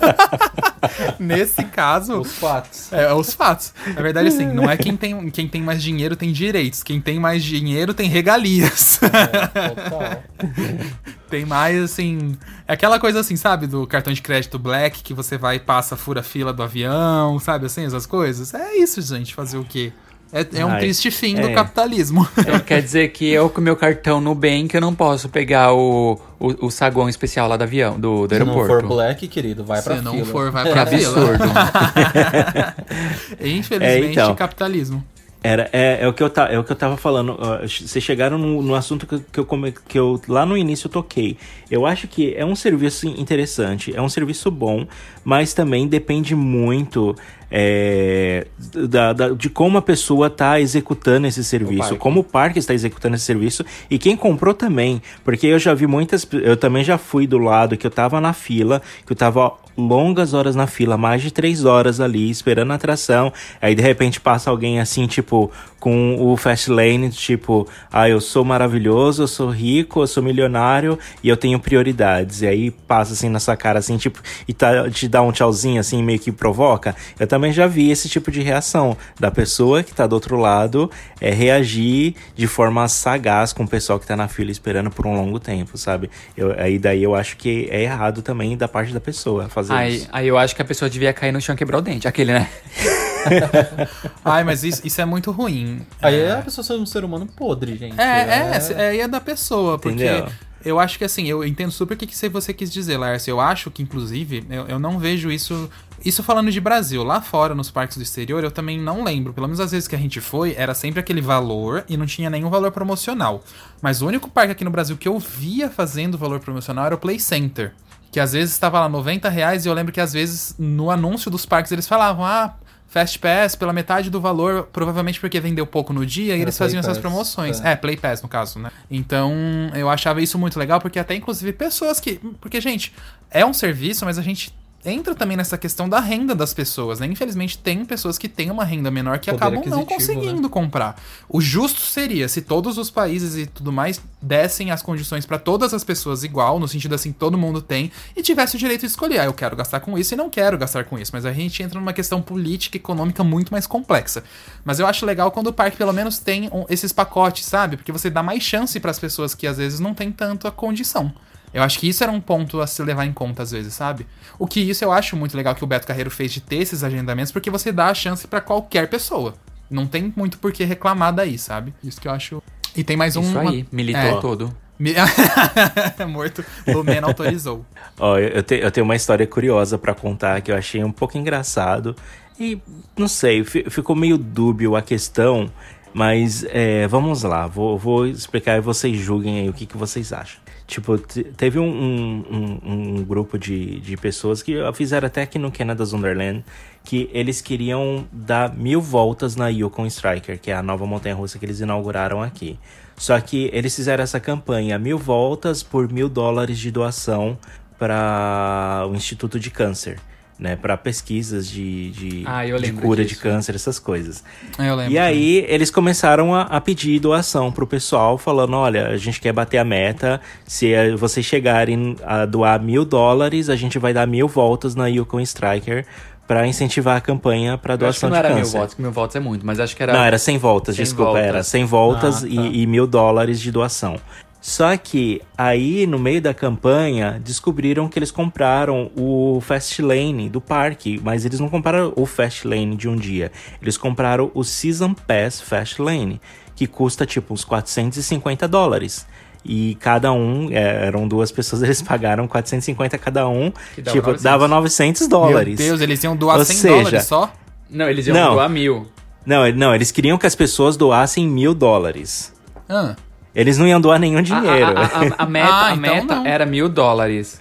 Nesse caso, Os fatos. é os fatos. Na verdade, assim, não é quem tem, quem tem mais dinheiro tem direitos. Quem tem mais dinheiro tem regalias. Total. tem mais, assim. É aquela coisa assim, sabe? Do cartão de crédito black que você vai e passa, fura a fila do avião, sabe? Assim, essas coisas. É isso, gente. Fazer o quê? É, é um Ai, triste fim do é. capitalismo. Então, quer dizer que eu com meu cartão Nubank eu não posso pegar o, o, o saguão especial lá do avião, do, do Se não aeroporto. for black, querido, vai pra Se não fila. for, vai Que pra fila. absurdo. Infelizmente, É, então. capitalismo. Era, é, é, o que eu ta, é o que eu tava falando. Vocês chegaram no, no assunto que, que, eu, come- que eu lá no início eu toquei. Eu acho que é um serviço interessante, é um serviço bom, mas também depende muito é, da, da- de como a pessoa está executando esse serviço, parque. como o parque está executando esse serviço e quem comprou também. Porque eu já vi muitas. Eu também já fui do lado que eu tava na fila, que eu tava longas horas na fila, mais de três horas ali, esperando a atração. Aí de repente passa alguém assim, tipo, com o fast lane, tipo, ah, eu sou maravilhoso, eu sou rico, eu sou milionário e eu tenho prioridades. E aí passa assim na sua cara, assim, tipo, e tá, te dá um tchauzinho assim, meio que provoca. Eu também já vi esse tipo de reação da pessoa que tá do outro lado é, reagir de forma sagaz com o pessoal que tá na fila esperando por um longo tempo, sabe? Eu, aí daí eu acho que é errado também da parte da pessoa fazer Aí, isso. aí eu acho que a pessoa devia cair no chão e quebrar o dente. Aquele, né? Ai, mas isso, isso é muito ruim. Aí é a pessoa ser um ser humano podre, gente. É, é, é, é da pessoa, porque Entendeu? eu acho que assim, eu entendo super o que, que você quis dizer, Lars. Eu acho que, inclusive, eu, eu não vejo isso. Isso falando de Brasil, lá fora, nos parques do exterior, eu também não lembro. Pelo menos as vezes que a gente foi, era sempre aquele valor e não tinha nenhum valor promocional. Mas o único parque aqui no Brasil que eu via fazendo valor promocional era o Play Center. Que às vezes estava lá 90 reais e eu lembro que às vezes no anúncio dos parques eles falavam, ah. Fast Pass pela metade do valor, provavelmente porque vendeu pouco no dia, e eles Play faziam essas Pass, promoções. é. É, Play Pass no caso, né? Então, eu achava isso muito legal, porque até inclusive pessoas que. Porque, gente, é um serviço, mas a gente entra também nessa questão da renda das pessoas, né? Infelizmente tem pessoas que têm uma renda menor que Poder acabam não aquisitivo, conseguindo comprar. O justo seria se todos os países e tudo mais dessem as condições pra todas as pessoas igual, no sentido assim, todo mundo tem, e tivesse o direito de escolher, ah, eu quero gastar com isso e não quero gastar com isso. Mas a gente entra numa questão política e econômica muito mais complexa. Mas eu acho legal quando o parque pelo menos tem esses pacotes, sabe? Porque você dá mais chance pras pessoas que às vezes não têm tanto a condição. Eu acho que isso era um ponto a se levar em conta às vezes, sabe? O que isso eu acho muito legal que o Beto Carreiro fez de ter esses agendamentos, porque você dá a chance pra qualquer pessoa. Não tem muito por que reclamar daí, sabe? Isso que eu acho. E tem mais um. Isso uma- aí, militou É. todo. Morto, Lumena autorizou. Ó, eu, eu te- eu tenho uma história curiosa pra contar que eu achei um pouco engraçado. E não sei, fi- ficou meio dúbio a questão, mas é, vamos lá, vou, vou explicar e vocês julguem aí o que, que vocês acham. Tipo, te- teve um, um, um- um grupo de, de pessoas que fizeram até aqui no Canada's Wonderland que eles queriam dar mil voltas na Yukon Striker, que é a nova montanha-russa que eles inauguraram aqui. Só que eles fizeram essa campanha, mil voltas por mil dólares de doação para o Instituto de Câncer, né? Para pesquisas de, de, Ah, de cura de disso. câncer, essas coisas. Eu lembro. E aí eles começaram a, a pedir doação pro pessoal, falando, olha, a gente quer bater a meta, se eh, vocês chegarem a doar mil dólares, a gente vai dar mil voltas na Yukon Striker para incentivar a campanha para Eu acho que doação não de era câncer. mil votos, que mil votos é muito, mas acho que era. Não, era 100 voltas, 100 desculpa, voltas. era 100 voltas Ah, tá. e, e mil dólares de doação. Só que aí, no meio da campanha, descobriram que eles compraram o Fast Lane do parque, mas eles não compraram o Fast Lane de um dia. Eles compraram o Season Pass Fast Lane, que custa tipo uns 450 dólares. E cada um, é, eram duas pessoas, eles pagaram 450 cada um, Que dava tipo, 900. dava 900 dólares. Meu Deus, eles iam doar Ou 100 seja, dólares só? Não, eles iam Não. doar mil. Não, não, eles queriam que as pessoas doassem mil dólares. Ah. Eles não iam doar nenhum dinheiro. A, a- a- a meta, Ah, a então era mil dólares.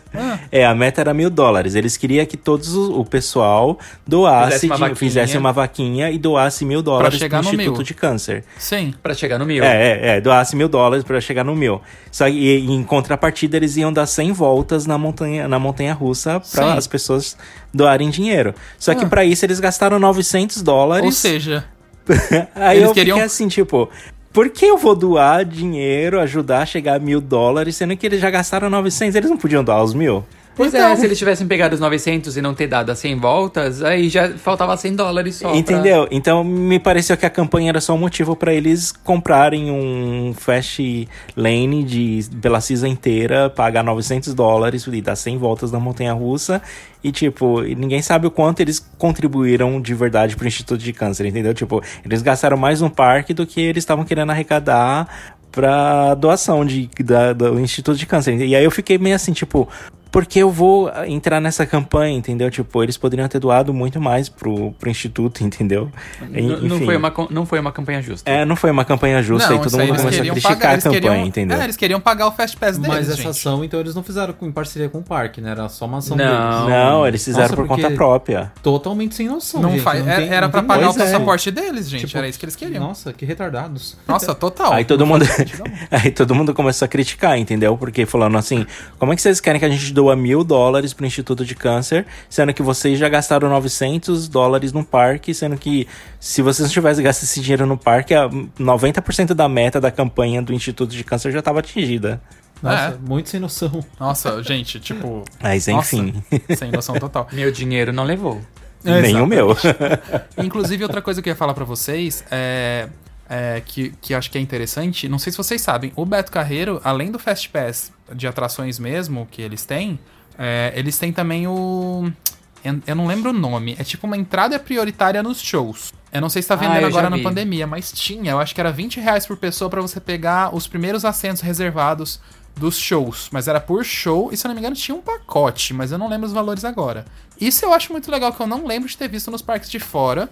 É, a meta era mil dólares. Eles queriam que todos o, o pessoal doasse, Fizesse uma de- vaquinha. fizesse uma vaquinha e doasse mil dólares chegar pro no Instituto mil. de Câncer. Sim. Pra chegar no mil. É, é, é, doasse mil dólares pra chegar no mil. Só que e, em contrapartida eles iam dar 100 voltas na montanha, na montanha russa pra Sim. as pessoas doarem dinheiro. Só que Ah. pra isso eles gastaram 900 dólares. Ou seja, Aí Eles eu queriam- fiquei assim, tipo, por que eu vou doar dinheiro, ajudar a chegar a mil dólares, sendo que eles já gastaram 900? Eles não podiam doar os mil? Pois Então- é, se eles tivessem pegado os 900 e não ter dado as 100 voltas, aí já faltava 100 dólares só. pra- Entendeu? Então me pareceu que a campanha era só um motivo pra eles comprarem um Fast Lane de, pela season inteira, pagar 900 dólares e dar 100 voltas na montanha russa. E, tipo, ninguém sabe o quanto eles contribuíram de verdade pro Instituto de Câncer, entendeu? Tipo, eles gastaram mais no parque do que eles estavam querendo arrecadar pra doação de, da- do Instituto de Câncer. E aí eu fiquei meio assim, tipo, por que eu vou entrar nessa campanha, entendeu? Tipo, eles poderiam ter doado muito mais pro, pro Instituto, entendeu? N- não, Enfim. foi uma, não foi uma campanha justa. É, não foi uma campanha justa e isso todo mundo começou a criticar pagar, a campanha, queriam- entendeu? É, eles queriam pagar o Fast Pass deles, Mas essa gente. ação, então, eles não fizeram em parceria com o parque, né? Era só uma ação Não. deles. Não, eles fizeram Nossa, por porque- conta própria. Totalmente sem noção, Não gente. faz, Não era- tem- era não pra pagar o Pois é. passaporte deles, gente. Tipo, era isso que eles queriam. Nossa, que retardados. Nossa, total. Aí todo Não mundo, aí todo mundo começou a criticar, entendeu? Porque falando assim, como é que vocês querem que a gente doa mil dólares pro Instituto de Câncer, sendo que vocês já gastaram 900 dólares no parque, sendo que se vocês não tivessem gastado esse dinheiro no parque, a 90% da meta da campanha do Instituto de Câncer já estava atingida. Nossa, É. muito sem noção. Nossa, gente, tipo. Mas nossa, enfim, sem noção total. Meu dinheiro não levou. nem o meu. Inclusive, outra coisa que eu ia falar pra vocês é. É, que, que acho que é interessante, não sei se vocês sabem, o Beto Carreiro, além do Fast Pass de atrações mesmo que eles têm, é, eles têm também o. Eu não lembro o nome, é tipo uma entrada prioritária nos shows. Eu não sei se tá Ah, vendendo eu agora na pandemia, mas tinha. Eu acho que era 20 reais por pessoa pra você pegar os primeiros assentos reservados dos shows. Mas era por show e, se eu não me engano, tinha um pacote, mas eu não lembro os valores agora. Isso eu acho muito legal, que eu não lembro de ter visto nos parques de fora.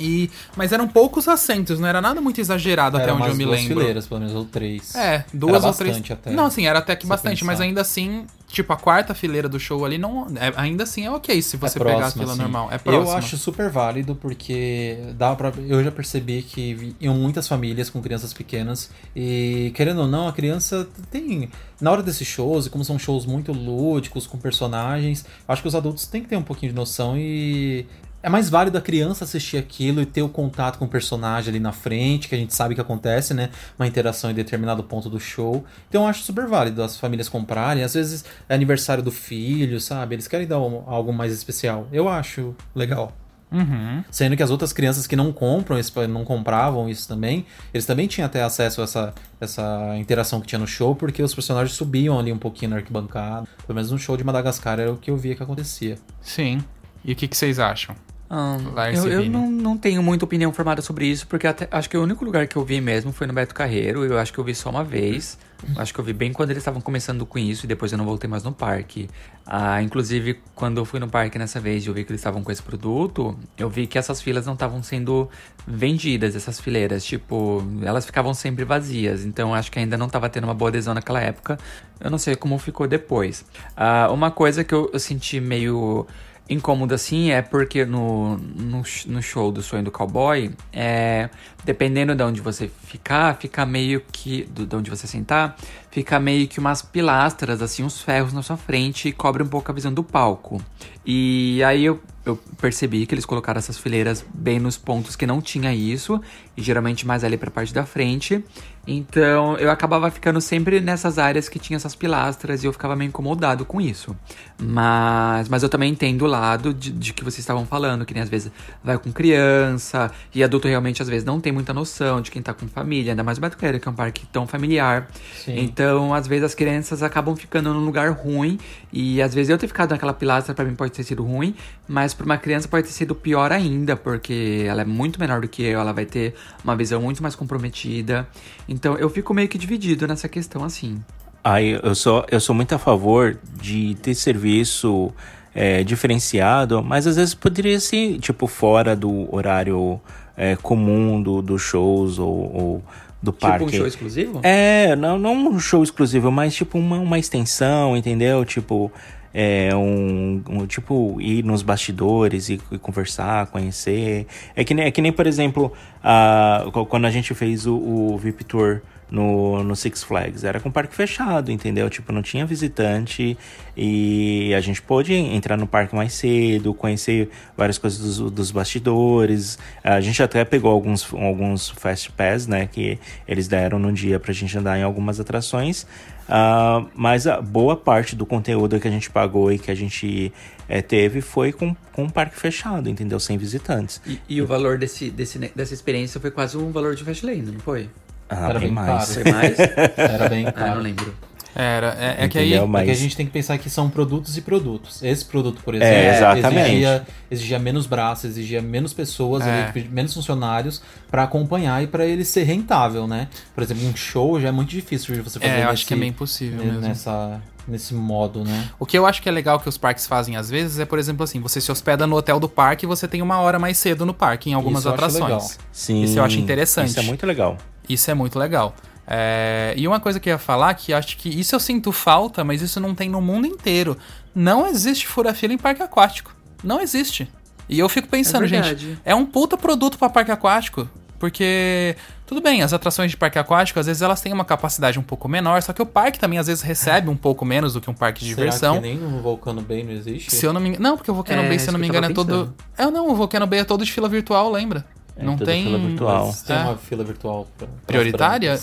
E, mas eram poucos assentos, não era nada muito exagerado até Era onde umas eu me duas lembro. fileiras, pelo menos, ou três. É, duas Era ou três. bastante até. Não, assim, era até que bastante, mas pensar. ainda assim, tipo, a quarta fileira do show ali não. é- ainda assim é ok se você É pegar a fila assim. normal. É próximo. Eu acho super válido porque dá pra, eu já percebi que iam muitas famílias com crianças pequenas e querendo ou não, a criança tem na hora desses shows, e como são shows muito lúdicos com personagens, acho que os adultos têm que ter um pouquinho de noção e é mais válido a criança assistir aquilo e ter o contato com o personagem ali na frente, que a gente sabe que acontece, né? Uma interação em determinado ponto do show. Então eu acho super válido as famílias comprarem. Às vezes é aniversário do filho, sabe? Eles querem dar um- algo mais especial. Eu acho legal. Uhum. Sendo que as outras crianças que não compram, não compravam isso também, eles também tinham até acesso a essa, essa interação que tinha no show, porque os personagens subiam ali um pouquinho na arquibancada. Pelo menos no show de Madagascar era o que eu via que acontecia. Sim. E o que, que vocês acham? Ah, eu eu não, não tenho muita opinião formada sobre isso, porque até- acho que o único lugar que eu vi mesmo foi no Beto Carreiro. Eu acho que eu vi só uma vez. Acho que eu vi bem quando eles estavam começando com isso e depois eu não voltei mais no parque. Ah, inclusive, quando eu fui no parque nessa vez e eu vi que eles estavam com esse produto, eu vi que essas filas não estavam sendo vendidas, essas fileiras. Tipo, elas ficavam sempre vazias. Então acho que ainda não estava tendo uma boa adesão naquela época. Eu não sei como ficou depois. Ah, uma coisa que eu, eu senti meio incômodo assim é porque no, no, no show do Sonho do Cowboy, é, dependendo de onde você ficar, fica meio que. do- De onde você sentar, fica meio que umas pilastras, assim, uns ferros na sua frente e cobre um pouco a visão do palco. E aí eu, eu percebi que eles colocaram essas fileiras bem nos pontos que não tinha isso, e geralmente mais ali pra parte da frente. Então eu acabava ficando sempre nessas áreas que tinha essas pilastras e eu ficava meio incomodado com isso. Mas, mas eu também entendo o lado de, de que vocês estavam falando, que nem às vezes vai com criança e adulto realmente às vezes não tem muita noção de quem tá com família, ainda mais o Carreiro, que é um parque tão familiar. Sim. Então, às vezes as crianças acabam ficando num lugar ruim e às vezes eu ter ficado naquela pilastra pra mim pode ter sido ruim, mas pra uma criança pode ter sido pior ainda, porque ela é muito menor do que eu, ela vai ter uma visão muito mais comprometida. Então, eu fico meio que dividido nessa questão assim. Aí eu sou, eu sou muito a favor de ter serviço é, diferenciado, mas às vezes poderia ser, tipo, fora do horário é, comum do, dos shows ou, ou do parque. Tipo um show exclusivo? É, não, não um show exclusivo, mas tipo uma, uma extensão, entendeu? Tipo, é um, um- tipo ir nos bastidores e, e conversar, conhecer. É que nem, é que nem por exemplo, a, qu- quando a gente fez o, o VIP Tour no, no Six Flags, era com parque fechado, entendeu? Tipo, não tinha visitante e a gente pôde entrar no parque mais cedo, conhecer várias coisas dos, dos bastidores. A gente até pegou alguns, alguns Fast Pass, né, que eles deram no dia pra gente andar em algumas atrações. Ah, mas a boa parte do conteúdo que a gente pagou e que a gente eh, teve foi com, com o parque fechado, entendeu? Sem visitantes. E, e o valor desse, desse, dessa experiência foi quase um valor de Fastlane, não foi? Ah, Era bem mais. Mais? Era bem ah, caro. não lembro. Era, é, é que aí. Entendeu? Porque a Mas- gente tem que pensar que são produtos e produtos. Esse produto, por exemplo, É, exigia, exigia menos braços, exigia menos pessoas, É. ali, menos funcionários pra acompanhar e pra ele ser rentável, né? Por exemplo, um show já é muito difícil de você fazer É, eu nesse, acho que é bem possível mesmo. nessa, nesse modo, né? O que eu acho que é legal que os parques fazem às vezes é, por exemplo, assim, você se hospeda no hotel do parque e você tem uma hora mais cedo no parque em algumas Isso atrações. Sim, Isso eu acho interessante. Isso é muito legal. Isso é muito legal. É, E uma coisa que eu ia falar, que acho que isso eu sinto falta, mas isso não tem no mundo inteiro. Não existe fura-fila em parque aquático. Não existe. E eu fico pensando, É gente, verdade. é um puta produto pra parque aquático. Porque, tudo bem, as atrações de parque aquático, às vezes elas têm uma capacidade um pouco menor, só que o parque também às vezes recebe um pouco menos do que um parque de diversão. Será que nem no Volcano Bay não existe? Se eu não me engano. Não, porque o Volcano É, Bay, se eu não me engano, é todo. É, não, o Volcano Bay é todo de fila virtual, lembra? É, não tem. fila virtual. Mas tem É. uma fila virtual pra, Prioritária?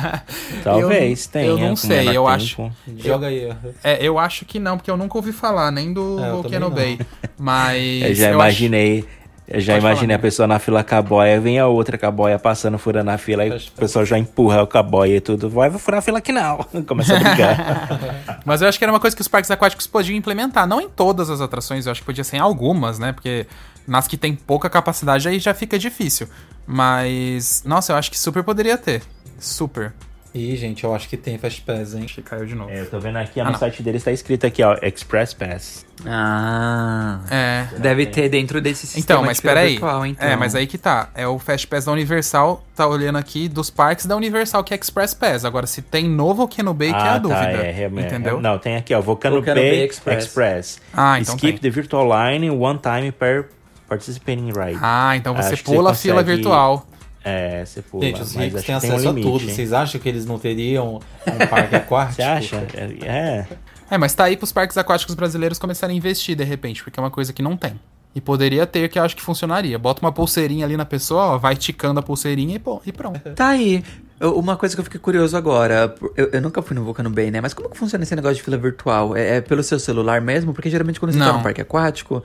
Talvez eu tenha. não com sei, eu tempo. acho- Joga aí. É, eu acho que não, porque eu nunca ouvi falar nem do É, eu Volcano Bay. Mas. Eu já eu imaginei. Eu já Pode imaginei falar, a pessoa na fila com a boia, vem a outra com a boia passando, furando a fila, e o pessoal já empurra com a boia e tudo. Vai, vou furar a fila aqui não. Começa a brigar. Mas eu acho que era uma coisa que os parques aquáticos podiam implementar. Não em todas as atrações, eu acho que podia ser em algumas, né? Porque nas que tem pouca capacidade aí já fica difícil. Mas. Nossa, eu acho que super poderia ter. Super. Ih, gente, eu acho que tem Fast Pass, hein? Acho que caiu de novo. É, eu tô vendo aqui, ó, Ah, no não. site deles tá escrito aqui, ó, Express Pass. Ah. É. Deve ter dentro desse sistema Então, mas fila peraí. virtual, então. É, mas aí que tá. É o Fast Pass da Universal, tá olhando aqui dos parques da Universal, que é Express Pass. Agora, se tem novo Volcano Bay, que é a tá, dúvida. é, realmente. entendeu? Não, tem aqui, ó, Volcano, Volcano Bay, Bay Express. Express. Ah, então Skip tem. the virtual line one time per participating ride. Ah, então você Acho pula a fila consegue- virtual. É, você pula. Gente, os ricos têm tem um acesso a limite, tudo. hein? Vocês acham que eles não teriam um parque aquático? Você acha? É. é. É, mas tá aí pros parques aquáticos brasileiros começarem a investir de repente, porque é uma coisa que não tem. E poderia ter, que eu acho que funcionaria. Bota uma pulseirinha ali na pessoa, ó, vai ticando a pulseirinha e, pô, e pronto. Tá aí. Eu- Uma coisa que eu fiquei curioso agora, eu, eu nunca fui no Vulcano Bay, né? Mas como que funciona esse negócio de fila virtual? É, é pelo seu celular mesmo? Porque geralmente quando você tá no parque aquático.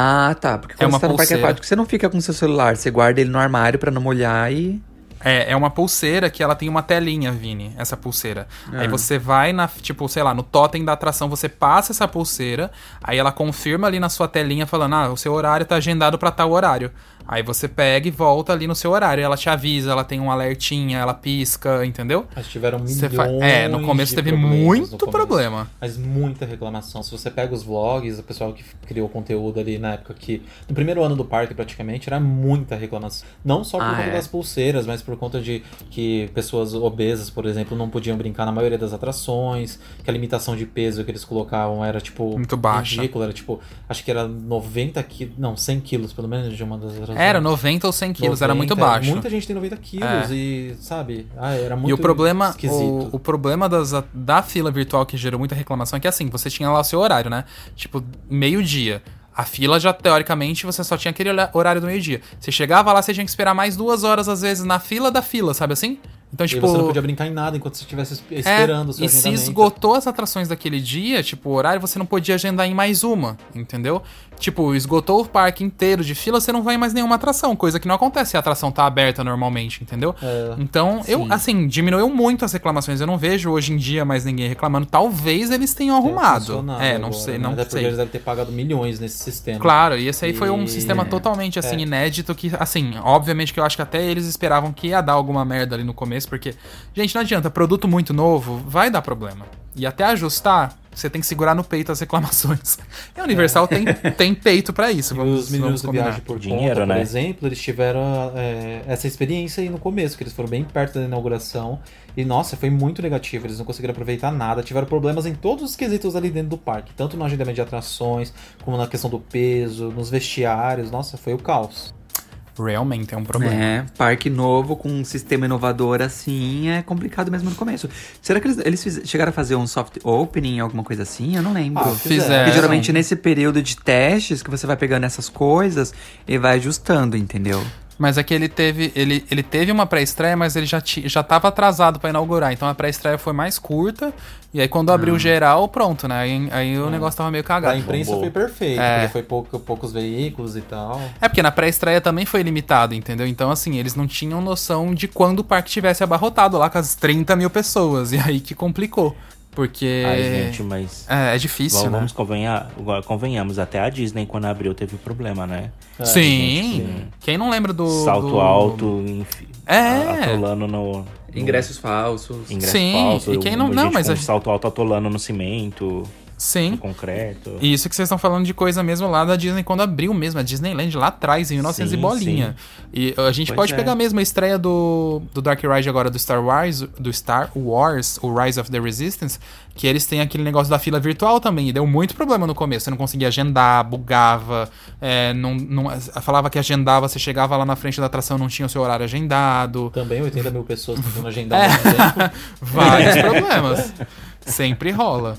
Ah, tá. Porque quando É uma você tá no parque aquático, você não fica com seu celular, você guarda ele no armário pra não molhar e. É, é uma pulseira que ela tem uma telinha, Vini, essa pulseira. Ah. Aí você vai na, tipo, sei lá, no totem da atração, você passa essa pulseira, aí ela confirma ali na sua telinha falando: "Ah, o seu horário tá agendado pra tal horário". Aí você pega e volta ali no seu horário, ela te avisa, ela tem um alertinha, ela pisca, entendeu? Mas tiveram milhões fa- É, no começo teve muito começo. problema. Mas muita reclamação. Se você pega os vlogs, o pessoal que criou conteúdo ali na época que. No primeiro ano do parque, praticamente, era muita reclamação. Não só por Ah, conta é. das pulseiras, mas por conta de que pessoas obesas, por exemplo, não podiam brincar na maioria das atrações. Que a limitação de peso que eles colocavam era, tipo. Muito baixa. Ridícula. Era tipo. Acho que era 90 quilos. Não, 100 quilos, pelo menos, de uma das atrações. Era 90 ou 100 quilos, era muito 90, baixo. Muita gente tem 90 quilos É. e, sabe? Ah, era muito E o problema, esquisito. o, o problema das, da fila virtual que gerou muita reclamação é que assim, você tinha lá o seu horário, né? Tipo, meio-dia. A fila já, teoricamente, você só tinha aquele horário do meio-dia. Você chegava lá, você tinha que esperar mais duas horas, às vezes, na fila da fila, sabe assim? Então, E tipo. você não podia brincar em nada enquanto você estivesse es- é, esperando o seu e se esgotou as atrações daquele dia, tipo, o horário, você não podia agendar em mais uma, entendeu? Tipo, esgotou o parque inteiro de fila, você não vai mais nenhuma atração, coisa que não acontece se a atração tá aberta normalmente, entendeu? É, Então, eu, sim. assim, diminuiu muito as reclamações. Eu não vejo hoje em dia mais ninguém reclamando. Talvez eles tenham arrumado. É, não agora, sei, né? não porque sei. eles devem ter pagado milhões nesse sistema. Claro, e esse aí foi um E- sistema totalmente, assim, É. inédito que, assim, obviamente que eu acho que até eles esperavam que ia dar alguma merda ali no começo, porque, gente, não adianta, produto muito novo vai dar problema. E até ajustar, você tem que segurar no peito as reclamações. E a Universal tem, tem peito pra isso, vamos, os meninos do combinar. Viagem por Dinheiro, Conta, por né? exemplo, eles tiveram é, essa experiência aí no começo, que eles foram bem perto da inauguração. E, nossa, foi muito negativo. Eles não conseguiram aproveitar nada. Tiveram problemas em todos os quesitos ali dentro do parque. Tanto no agendamento de atrações, como na questão do peso, nos vestiários. Nossa, foi o caos. Realmente é um problema. É, parque novo com um sistema inovador assim é complicado mesmo no começo. Será que eles, eles fiz- chegaram a fazer um soft opening, alguma coisa assim? Eu não lembro. Ah, Fizeram. Porque geralmente nesse período de testes que você vai pegando essas coisas e vai ajustando, entendeu? Mas é que ele teve, ele, ele teve uma pré-estreia, mas ele já, ti, já tava atrasado pra inaugurar. Então a pré-estreia foi mais curta. E aí quando abriu geral, pronto, né? Aí, aí o negócio tava meio A cagado. imprensa bombou. foi perfeita, É. porque foi pouco, poucos veículos e tal. É porque na pré-estreia também foi limitado, entendeu? Então, assim, eles não tinham noção de quando o parque tivesse abarrotado lá com as 30 mil pessoas. E aí que complicou. Porque. Ai, gente, mas. É, é difícil, Vamos, né? vamos convenhar, convenhamos, até a Disney quando abriu teve problema, né? Sim. gente, Quem não lembra do. Salto do- alto, enfim. É. Atolando no. no Ingressos falsos. ingresso Sim, falso. e quem não- não, mas com a- salto alto atolando no cimento, Sim. no concreto. E Isso que vocês estão falando de coisa mesmo lá da Disney quando abriu mesmo, a Disneyland lá atrás, em 1900 e Sim, bolinha. E a gente Pois pode é. pegar mesmo a estreia do, do Dark Ride agora do Star Wars, do Star Wars, o Rise of the Resistance, que eles têm aquele negócio da fila virtual também, e deu muito problema no começo. Você não conseguia agendar, bugava, é, não, não, falava que agendava, você chegava lá na frente da atração, não tinha o seu horário agendado. Também 80 mil pessoas tentando agendar É. Vários problemas. Sempre rola.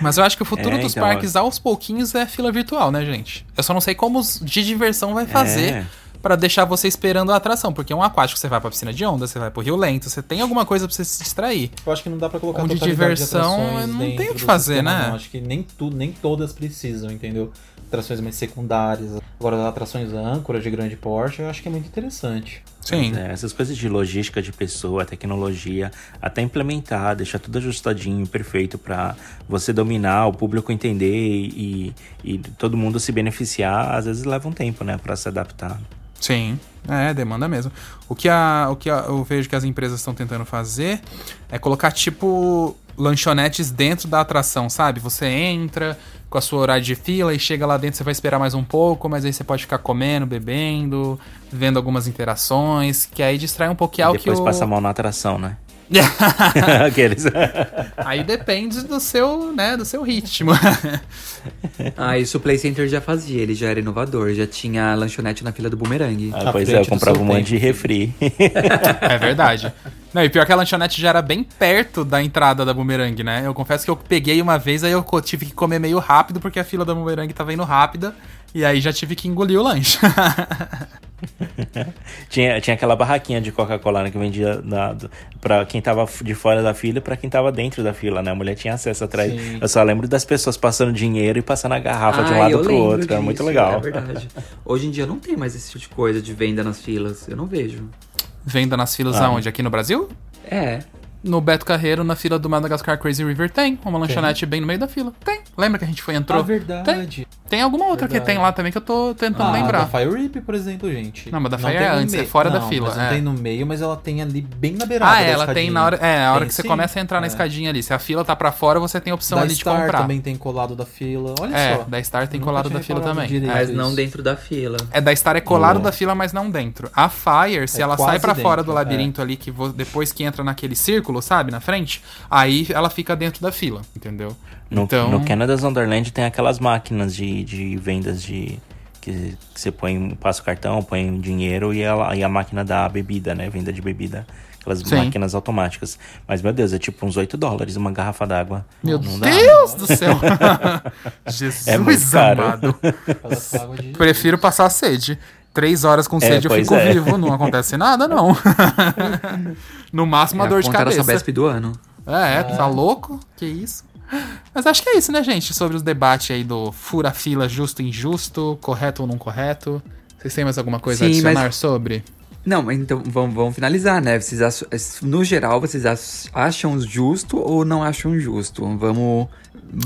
Mas eu acho que o futuro É, dos então, parques aos pouquinhos é fila virtual, né, gente? Eu só não sei como os de diversão vai fazer É. pra deixar você esperando a atração, porque é um aquático, você vai pra piscina de onda, você vai pro Rio Lento, você tem alguma coisa pra você se distrair. Eu acho que não dá pra colocar Um de totalidade diversão, atrações não tem dentro o que fazer, sistema, né? Não. Acho que nem, tu, nem todas precisam, entendeu? Atrações mais secundárias. Agora, atrações âncora de grande porte, eu acho que é muito interessante. Sim. É, essas coisas de logística de pessoa, tecnologia, até implementar, deixar tudo ajustadinho, perfeito para você dominar, o público entender e, e todo mundo se beneficiar, às vezes leva um tempo, né, para se adaptar. Sim, é, demanda mesmo. O que, a, o que a, eu vejo que as empresas estão tentando fazer é colocar, tipo, lanchonetes dentro da atração, sabe? Você entra com a sua horário de fila e chega lá dentro, você vai esperar mais um pouco, mas aí você pode ficar comendo, bebendo, vendo algumas interações, que aí distrai um pouquinho e depois que o... passa mal na atração, né? Aqueles. Aí depende do seu, né, do seu ritmo. ah, isso o Play Center já fazia, ele já era inovador, já tinha lanchonete na fila do Boomerang. Ah, pois é, eu comprava um monte de refri. é verdade. Não, e pior que a lanchonete já era bem perto da entrada da Boomerang, né? Eu confesso que eu peguei uma vez, aí eu tive que comer meio rápido, porque a fila da Boomerang tava indo rápida, e aí já tive que engolir o lanche. tinha, tinha aquela barraquinha de Coca-Cola né, que vendia na, pra quem tava de fora da fila e pra quem tava dentro da fila, né? A mulher tinha acesso atrás. Sim. Eu só lembro das pessoas passando dinheiro e passando a garrafa ah, de um lado pro outro. Disso, era muito legal. É verdade. Hoje em dia não tem mais esse tipo de coisa de venda nas filas. Eu não vejo. Venda nas filas ah. aonde? Aqui no Brasil? É. No Beto Carreiro, na fila do Madagascar Crazy River, tem uma lanchonete tem. bem no meio da fila. Tem. Lembra que a gente foi entrou? Ah, verdade. Tem. Tem alguma outra verdade. que tem lá também que eu tô tentando ah, lembrar. Da Fire Rip, por exemplo, gente. Não, mas da Fire é antes, é fora não, da fila. Mas não é. tem no meio, mas ela tem ali bem na beirada. Ah, ela tem na hora. É, a hora tem, que você sim. começa a entrar na é. escadinha ali. Se a fila tá pra fora, você tem a opção da ali Star de comprar. também tem colado da fila. Olha é, só. da Star tem colado da fila também. Mas não dentro da fila. É, da Star é colado da fila, mas não dentro. A Fire, se É ela sai pra quase fora do labirinto ali, que depois que entra naquele círculo, sabe, na frente, aí ela fica dentro da fila, entendeu? No, então, no Canada's Wonderland tem aquelas máquinas de, de vendas de. Que, você põe, passa o cartão, põe um dinheiro e, ela, e a máquina dá a bebida, né? Venda de bebida. Aquelas Sim. máquinas automáticas. Mas, meu Deus, é tipo uns 8 dólares uma garrafa d'água. Meu Não dá. Deus do céu! Jesus É muito caro. Prefiro passar sede. Três horas com É, sede eu pois fico é. vivo, não acontece nada, não. no máximo uma É a dor de cabeça. Sabesp do ano. É, tá louco? Que isso? Mas acho que é isso, né, gente? Sobre os debates aí do fura-fila justo e injusto, correto ou não correto. Vocês têm mais alguma coisa a Sim, adicionar mas- sobre? Não, mas então vamos, vamos finalizar, né? Vocês no geral, vocês ach- acham justo ou não acham justo? Vamos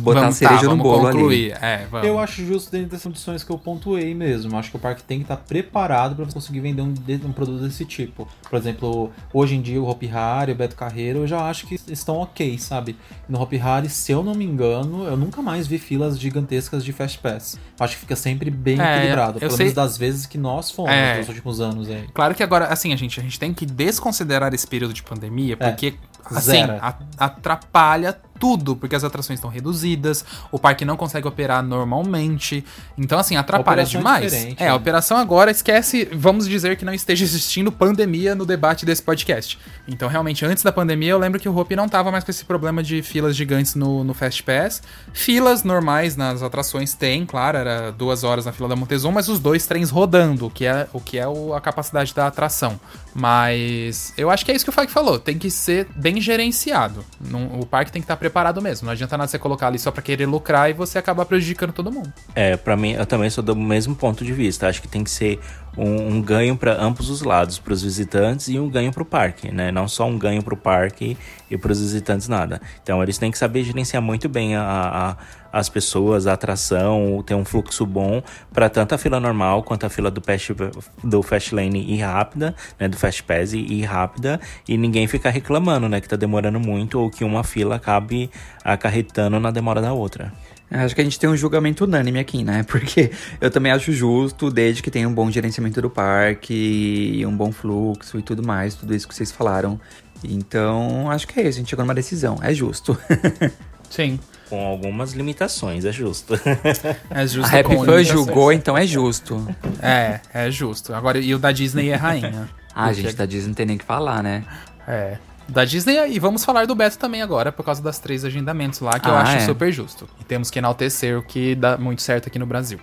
botar vamos, a cereja tá, no bolo concluir. ali. É, vamos. Eu acho justo dentro das condições que eu pontuei mesmo. Acho que o parque tem que estar preparado para conseguir vender um, um produto desse tipo. Por exemplo, hoje em dia o Hopi Hari, o Beto Carreiro, eu já acho que estão ok, sabe? No Hopi Hari, se eu não me engano, eu nunca mais vi filas gigantescas de Fast Pass. Acho que fica sempre bem É, equilibrado. eu Pelo sei- menos das vezes que nós fomos É. nos últimos anos aí. Claro que agora, assim, a gente, a gente tem que desconsiderar esse período de pandemia, É. porque, assim, a- atrapalha tudo, porque as atrações estão reduzidas, o parque não consegue operar normalmente. Então, assim, atrapalha é demais. é, né? a operação agora esquece, vamos dizer que não esteja existindo pandemia no debate desse podcast. Então, realmente, antes da pandemia, eu lembro que o Hopi não tava mais com esse problema de filas gigantes no, no Fast Pass. Filas normais nas atrações tem, claro, era duas horas na fila da Montezuma, mas os dois trens rodando, o que é, o que é o- a capacidade da atração. Mas eu acho que é isso que o Fag falou, tem que ser bem gerenciado. Não- o parque tem que estar preparado mesmo. Não adianta nada você colocar ali só pra querer lucrar e você acabar prejudicando todo mundo. É, pra mim, eu também sou do mesmo ponto de vista. Acho que tem que ser um, um ganho para ambos os lados, para os visitantes e um ganho para o parque, né? Não só um ganho para o parque e para os visitantes nada. Então eles têm que saber gerenciar muito bem a, a- as pessoas, a atração, ter um fluxo bom para tanto a fila normal quanto a fila do Fast, do fast Lane ir rápida, né? Do Fast Pass e ir rápida e ninguém ficar reclamando, né? Que tá demorando muito ou que uma fila acabe acarretando na demora da outra. Acho que a gente tem um julgamento unânime aqui, né? Porque eu também acho justo, desde que tenha um bom gerenciamento do parque, e um bom fluxo e tudo mais, tudo isso que vocês falaram. Então, acho que é isso, a gente chegou numa decisão, é justo. Sim. Com algumas limitações, é justo. É justo. a Happy limitações. julgou, então é justo. É, é justo. Agora, e o da Disney é rainha. Ah, gente, da Disney não tem nem o que falar, né? É. Da Disney, e vamos falar do Beto também agora, por causa das três agendamentos lá, que eu Ah, acho é. super justo. E temos que enaltecer o que dá muito certo aqui no Brasil.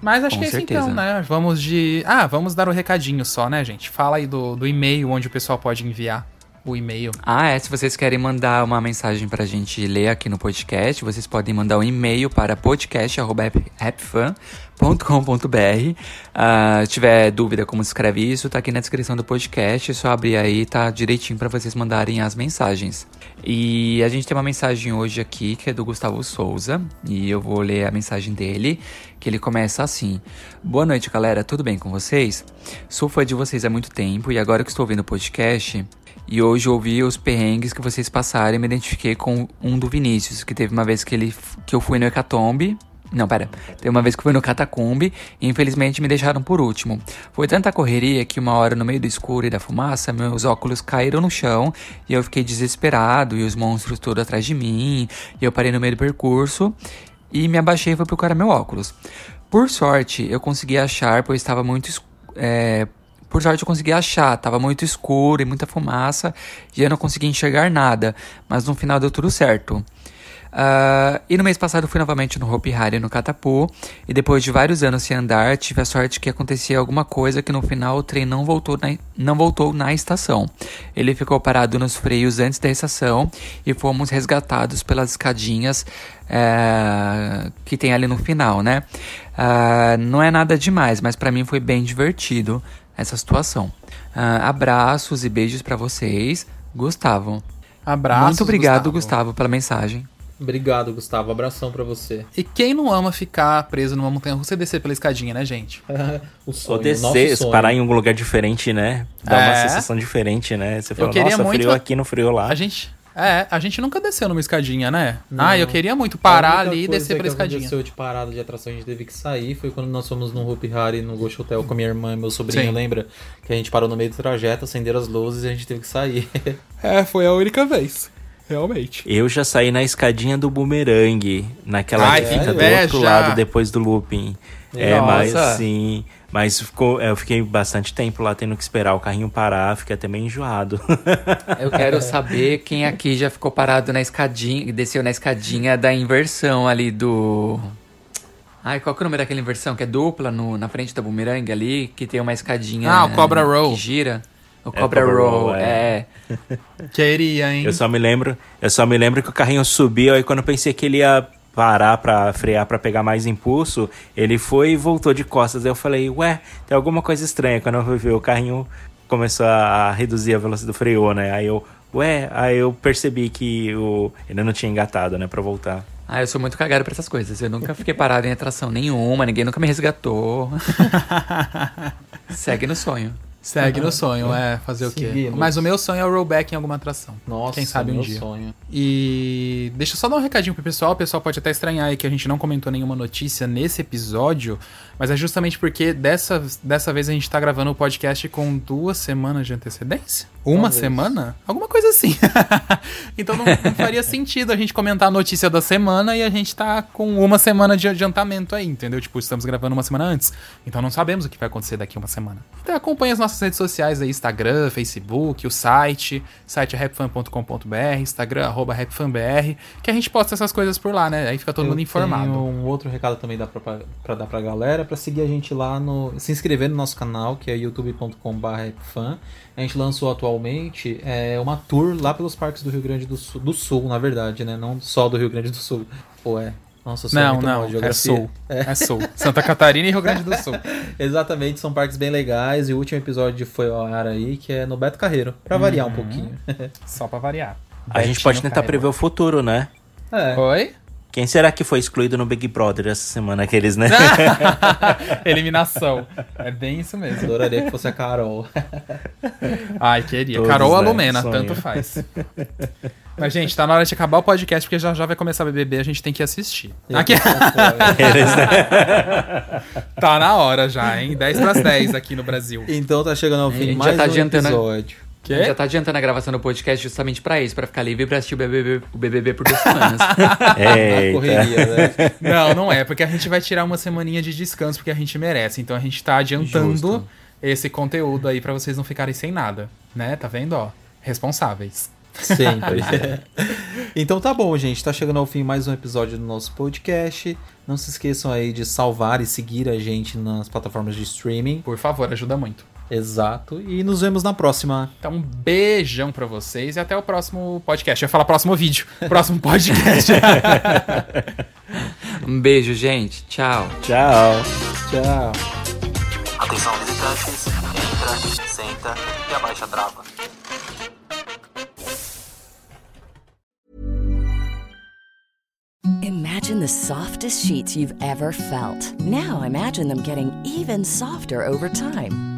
Mas acho Com que é isso certeza. então, né? Vamos de. Ah, vamos dar o recadinho só, né, gente? Fala aí do, do e-mail onde o pessoal pode enviar o e-mail. Ah, é. Se vocês querem mandar uma mensagem pra gente ler aqui no podcast, vocês podem mandar um e-mail para podcast.rapfan. .com.br. Uh, se tiver dúvida como se escreve isso, tá aqui na descrição do podcast. É só abrir aí, tá direitinho para vocês mandarem as mensagens. E a gente tem uma mensagem hoje aqui que é do Gustavo Souza. E eu vou ler a mensagem dele, que ele começa assim: Boa noite, galera, tudo bem com vocês? Sou fã de vocês há muito tempo e agora que estou ouvindo o podcast, e hoje ouvi os perrengues que vocês passaram e me identifiquei com um do Vinícius, que teve uma vez que, ele, que eu fui no Hecatombe. Não, pera. Teve uma vez que eu fui no Catacumbi e infelizmente me deixaram por último. Foi tanta correria que uma hora no meio do escuro e da fumaça, meus óculos caíram no chão e eu fiquei desesperado e os monstros todos atrás de mim. E eu parei no meio do percurso e me abaixei e fui procurar meu óculos. Por sorte, eu consegui achar, pois estava muito é, por sorte eu consegui achar, tava muito escuro e muita fumaça e eu não conseguia enxergar nada, mas no final deu tudo certo. Uh, e no mês passado fui novamente no Hopi Hari no Catapu e depois de vários anos sem andar tive a sorte que acontecia alguma coisa que no final o trem não voltou na, não voltou na estação. Ele ficou parado nos freios antes da estação e fomos resgatados pelas escadinhas uh, que tem ali no final, né? Uh, não é nada demais, mas para mim foi bem divertido essa situação. Uh, abraços e beijos para vocês. Gustavo. Abraços. Muito obrigado, Gustavo. Gustavo, pela mensagem. Obrigado, Gustavo. Abração para você. E quem não ama ficar preso numa montanha russa e descer pela escadinha, né, gente? o sonho, Ou descer, se parar em um lugar diferente, né? Dá é. uma sensação diferente, né? Você fala, nossa, muito... frio aqui, no frio lá. A gente, é, a gente nunca desceu numa escadinha, né? Não. Ah, eu queria muito parar ali e descer pela escadinha. aconteceu de parada de atração, a gente teve que sair. Foi quando nós fomos no Hopi Hari, no Ghost Hotel com minha irmã e meu sobrinho, Sim. lembra? Que a gente parou no meio do trajeto, acenderam as luzes e a gente teve que sair. é, foi a única vez. Realmente. Eu já saí na escadinha do bumerangue, naquela Ai, que fica do outro lado depois do looping. É, mas sim. Mas ficou, eu fiquei bastante tempo lá tendo que esperar o carrinho parar, fiquei até meio enjoado. Eu quero saber quem aqui já ficou parado na escadinha, desceu na escadinha da inversão ali do. Ai, qual que é o nome daquela inversão? Que é dupla no, na frente da bumerangue ali, que tem uma escadinha. Ah, o Cobra Roll. Que gira. O Cobra, é, Cobra Roll, Roll, é. é. Queria, hein? Eu só me lembro, eu só me lembro que o carrinho subiu, aí quando eu pensei que ele ia parar para frear para pegar mais impulso, ele foi e voltou de costas. Aí eu falei, ué, tem alguma coisa estranha. Quando eu fui ver, o carrinho começou a reduzir a velocidade do freio, né? Aí eu, ué, aí eu percebi que o ele não tinha engatado, né, para voltar. Ah, eu sou muito cagado pra essas coisas. Eu nunca fiquei parado em atração nenhuma, ninguém nunca me resgatou. Segue no sonho. Segue no sonho, é fazer o quê? Mas o meu sonho é o rollback em alguma atração. Nossa, quem sabe um dia. Sonho. E deixa eu só dar um recadinho pro pessoal. O pessoal pode até estranhar aí que a gente não comentou nenhuma notícia nesse episódio, mas é justamente porque dessa, dessa vez a gente tá gravando o podcast com duas semanas de antecedência. Uma Talvez. semana? Alguma coisa assim. então não, não, faria sentido a gente comentar a notícia da semana e a gente tá com uma semana de adiantamento aí, entendeu? Tipo, estamos gravando uma semana antes. Então não sabemos o que vai acontecer daqui uma semana. Então acompanha as nossas redes sociais aí, Instagram, Facebook, o site, site é rapfan.com.br, Instagram, arroba rapfanbr, que a gente posta essas coisas por lá, né? Aí fica todo Eu mundo informado. um outro recado também pra dar pra galera, pra seguir a gente lá no... se inscrever no nosso canal, que é youtube.com.br rapfan. A gente lançou atualmente é, uma tour lá pelos parques do Rio Grande do Sul, do Sul, na verdade, né? Não só do Rio Grande do Sul. Pô, é. Nossa, não, não, é Sul. É. é Sul. Santa Catarina e Rio Grande do Sul. Exatamente, são parques bem legais. E o último episódio foi ao ar aí, que é no Beto Carreiro. Pra uhum. variar um pouquinho. Só pra variar. A Betinho gente pode tentar Carreiro. prever o futuro, né? É. Oi? Quem será que foi excluído no Big Brother essa semana, aqueles, né? Eliminação. É bem isso mesmo. Adoraria que fosse a Carol. Ai, queria. Todos, Carol a né? Lumena, Sonho. tanto faz. Mas, gente, tá na hora de acabar o podcast, porque já já vai começar a BBB, a gente tem que assistir. Aqui... tá na hora já, hein? 10 pras 10 aqui no Brasil. Então tá chegando ao fim mais já tá um adiantando episódio. Quê? Já tá adiantando a gravação do podcast justamente pra isso, pra ficar livre pra assistir o BBB, o BBB por duas semanas. é, correria, né? Não, não é, porque a gente vai tirar uma semaninha de descanso, porque a gente merece. Então a gente tá adiantando Justo. esse conteúdo aí pra vocês não ficarem sem nada, né? Tá vendo, ó? Responsáveis. Sempre. então tá bom, gente. Tá chegando ao fim mais um episódio do nosso podcast. Não se esqueçam aí de salvar e seguir a gente nas plataformas de streaming. Por favor, ajuda muito. Exato. E nos vemos na próxima. Então, um beijão pra vocês e até o próximo podcast. Eu ia falar próximo vídeo. Próximo podcast. um beijo, gente. Tchau. Tchau. Tchau. Atenção visitantes, entra, senta e abaixa a trava. Imagine the softest sheets you've ever felt. Now imagine them getting even softer over time.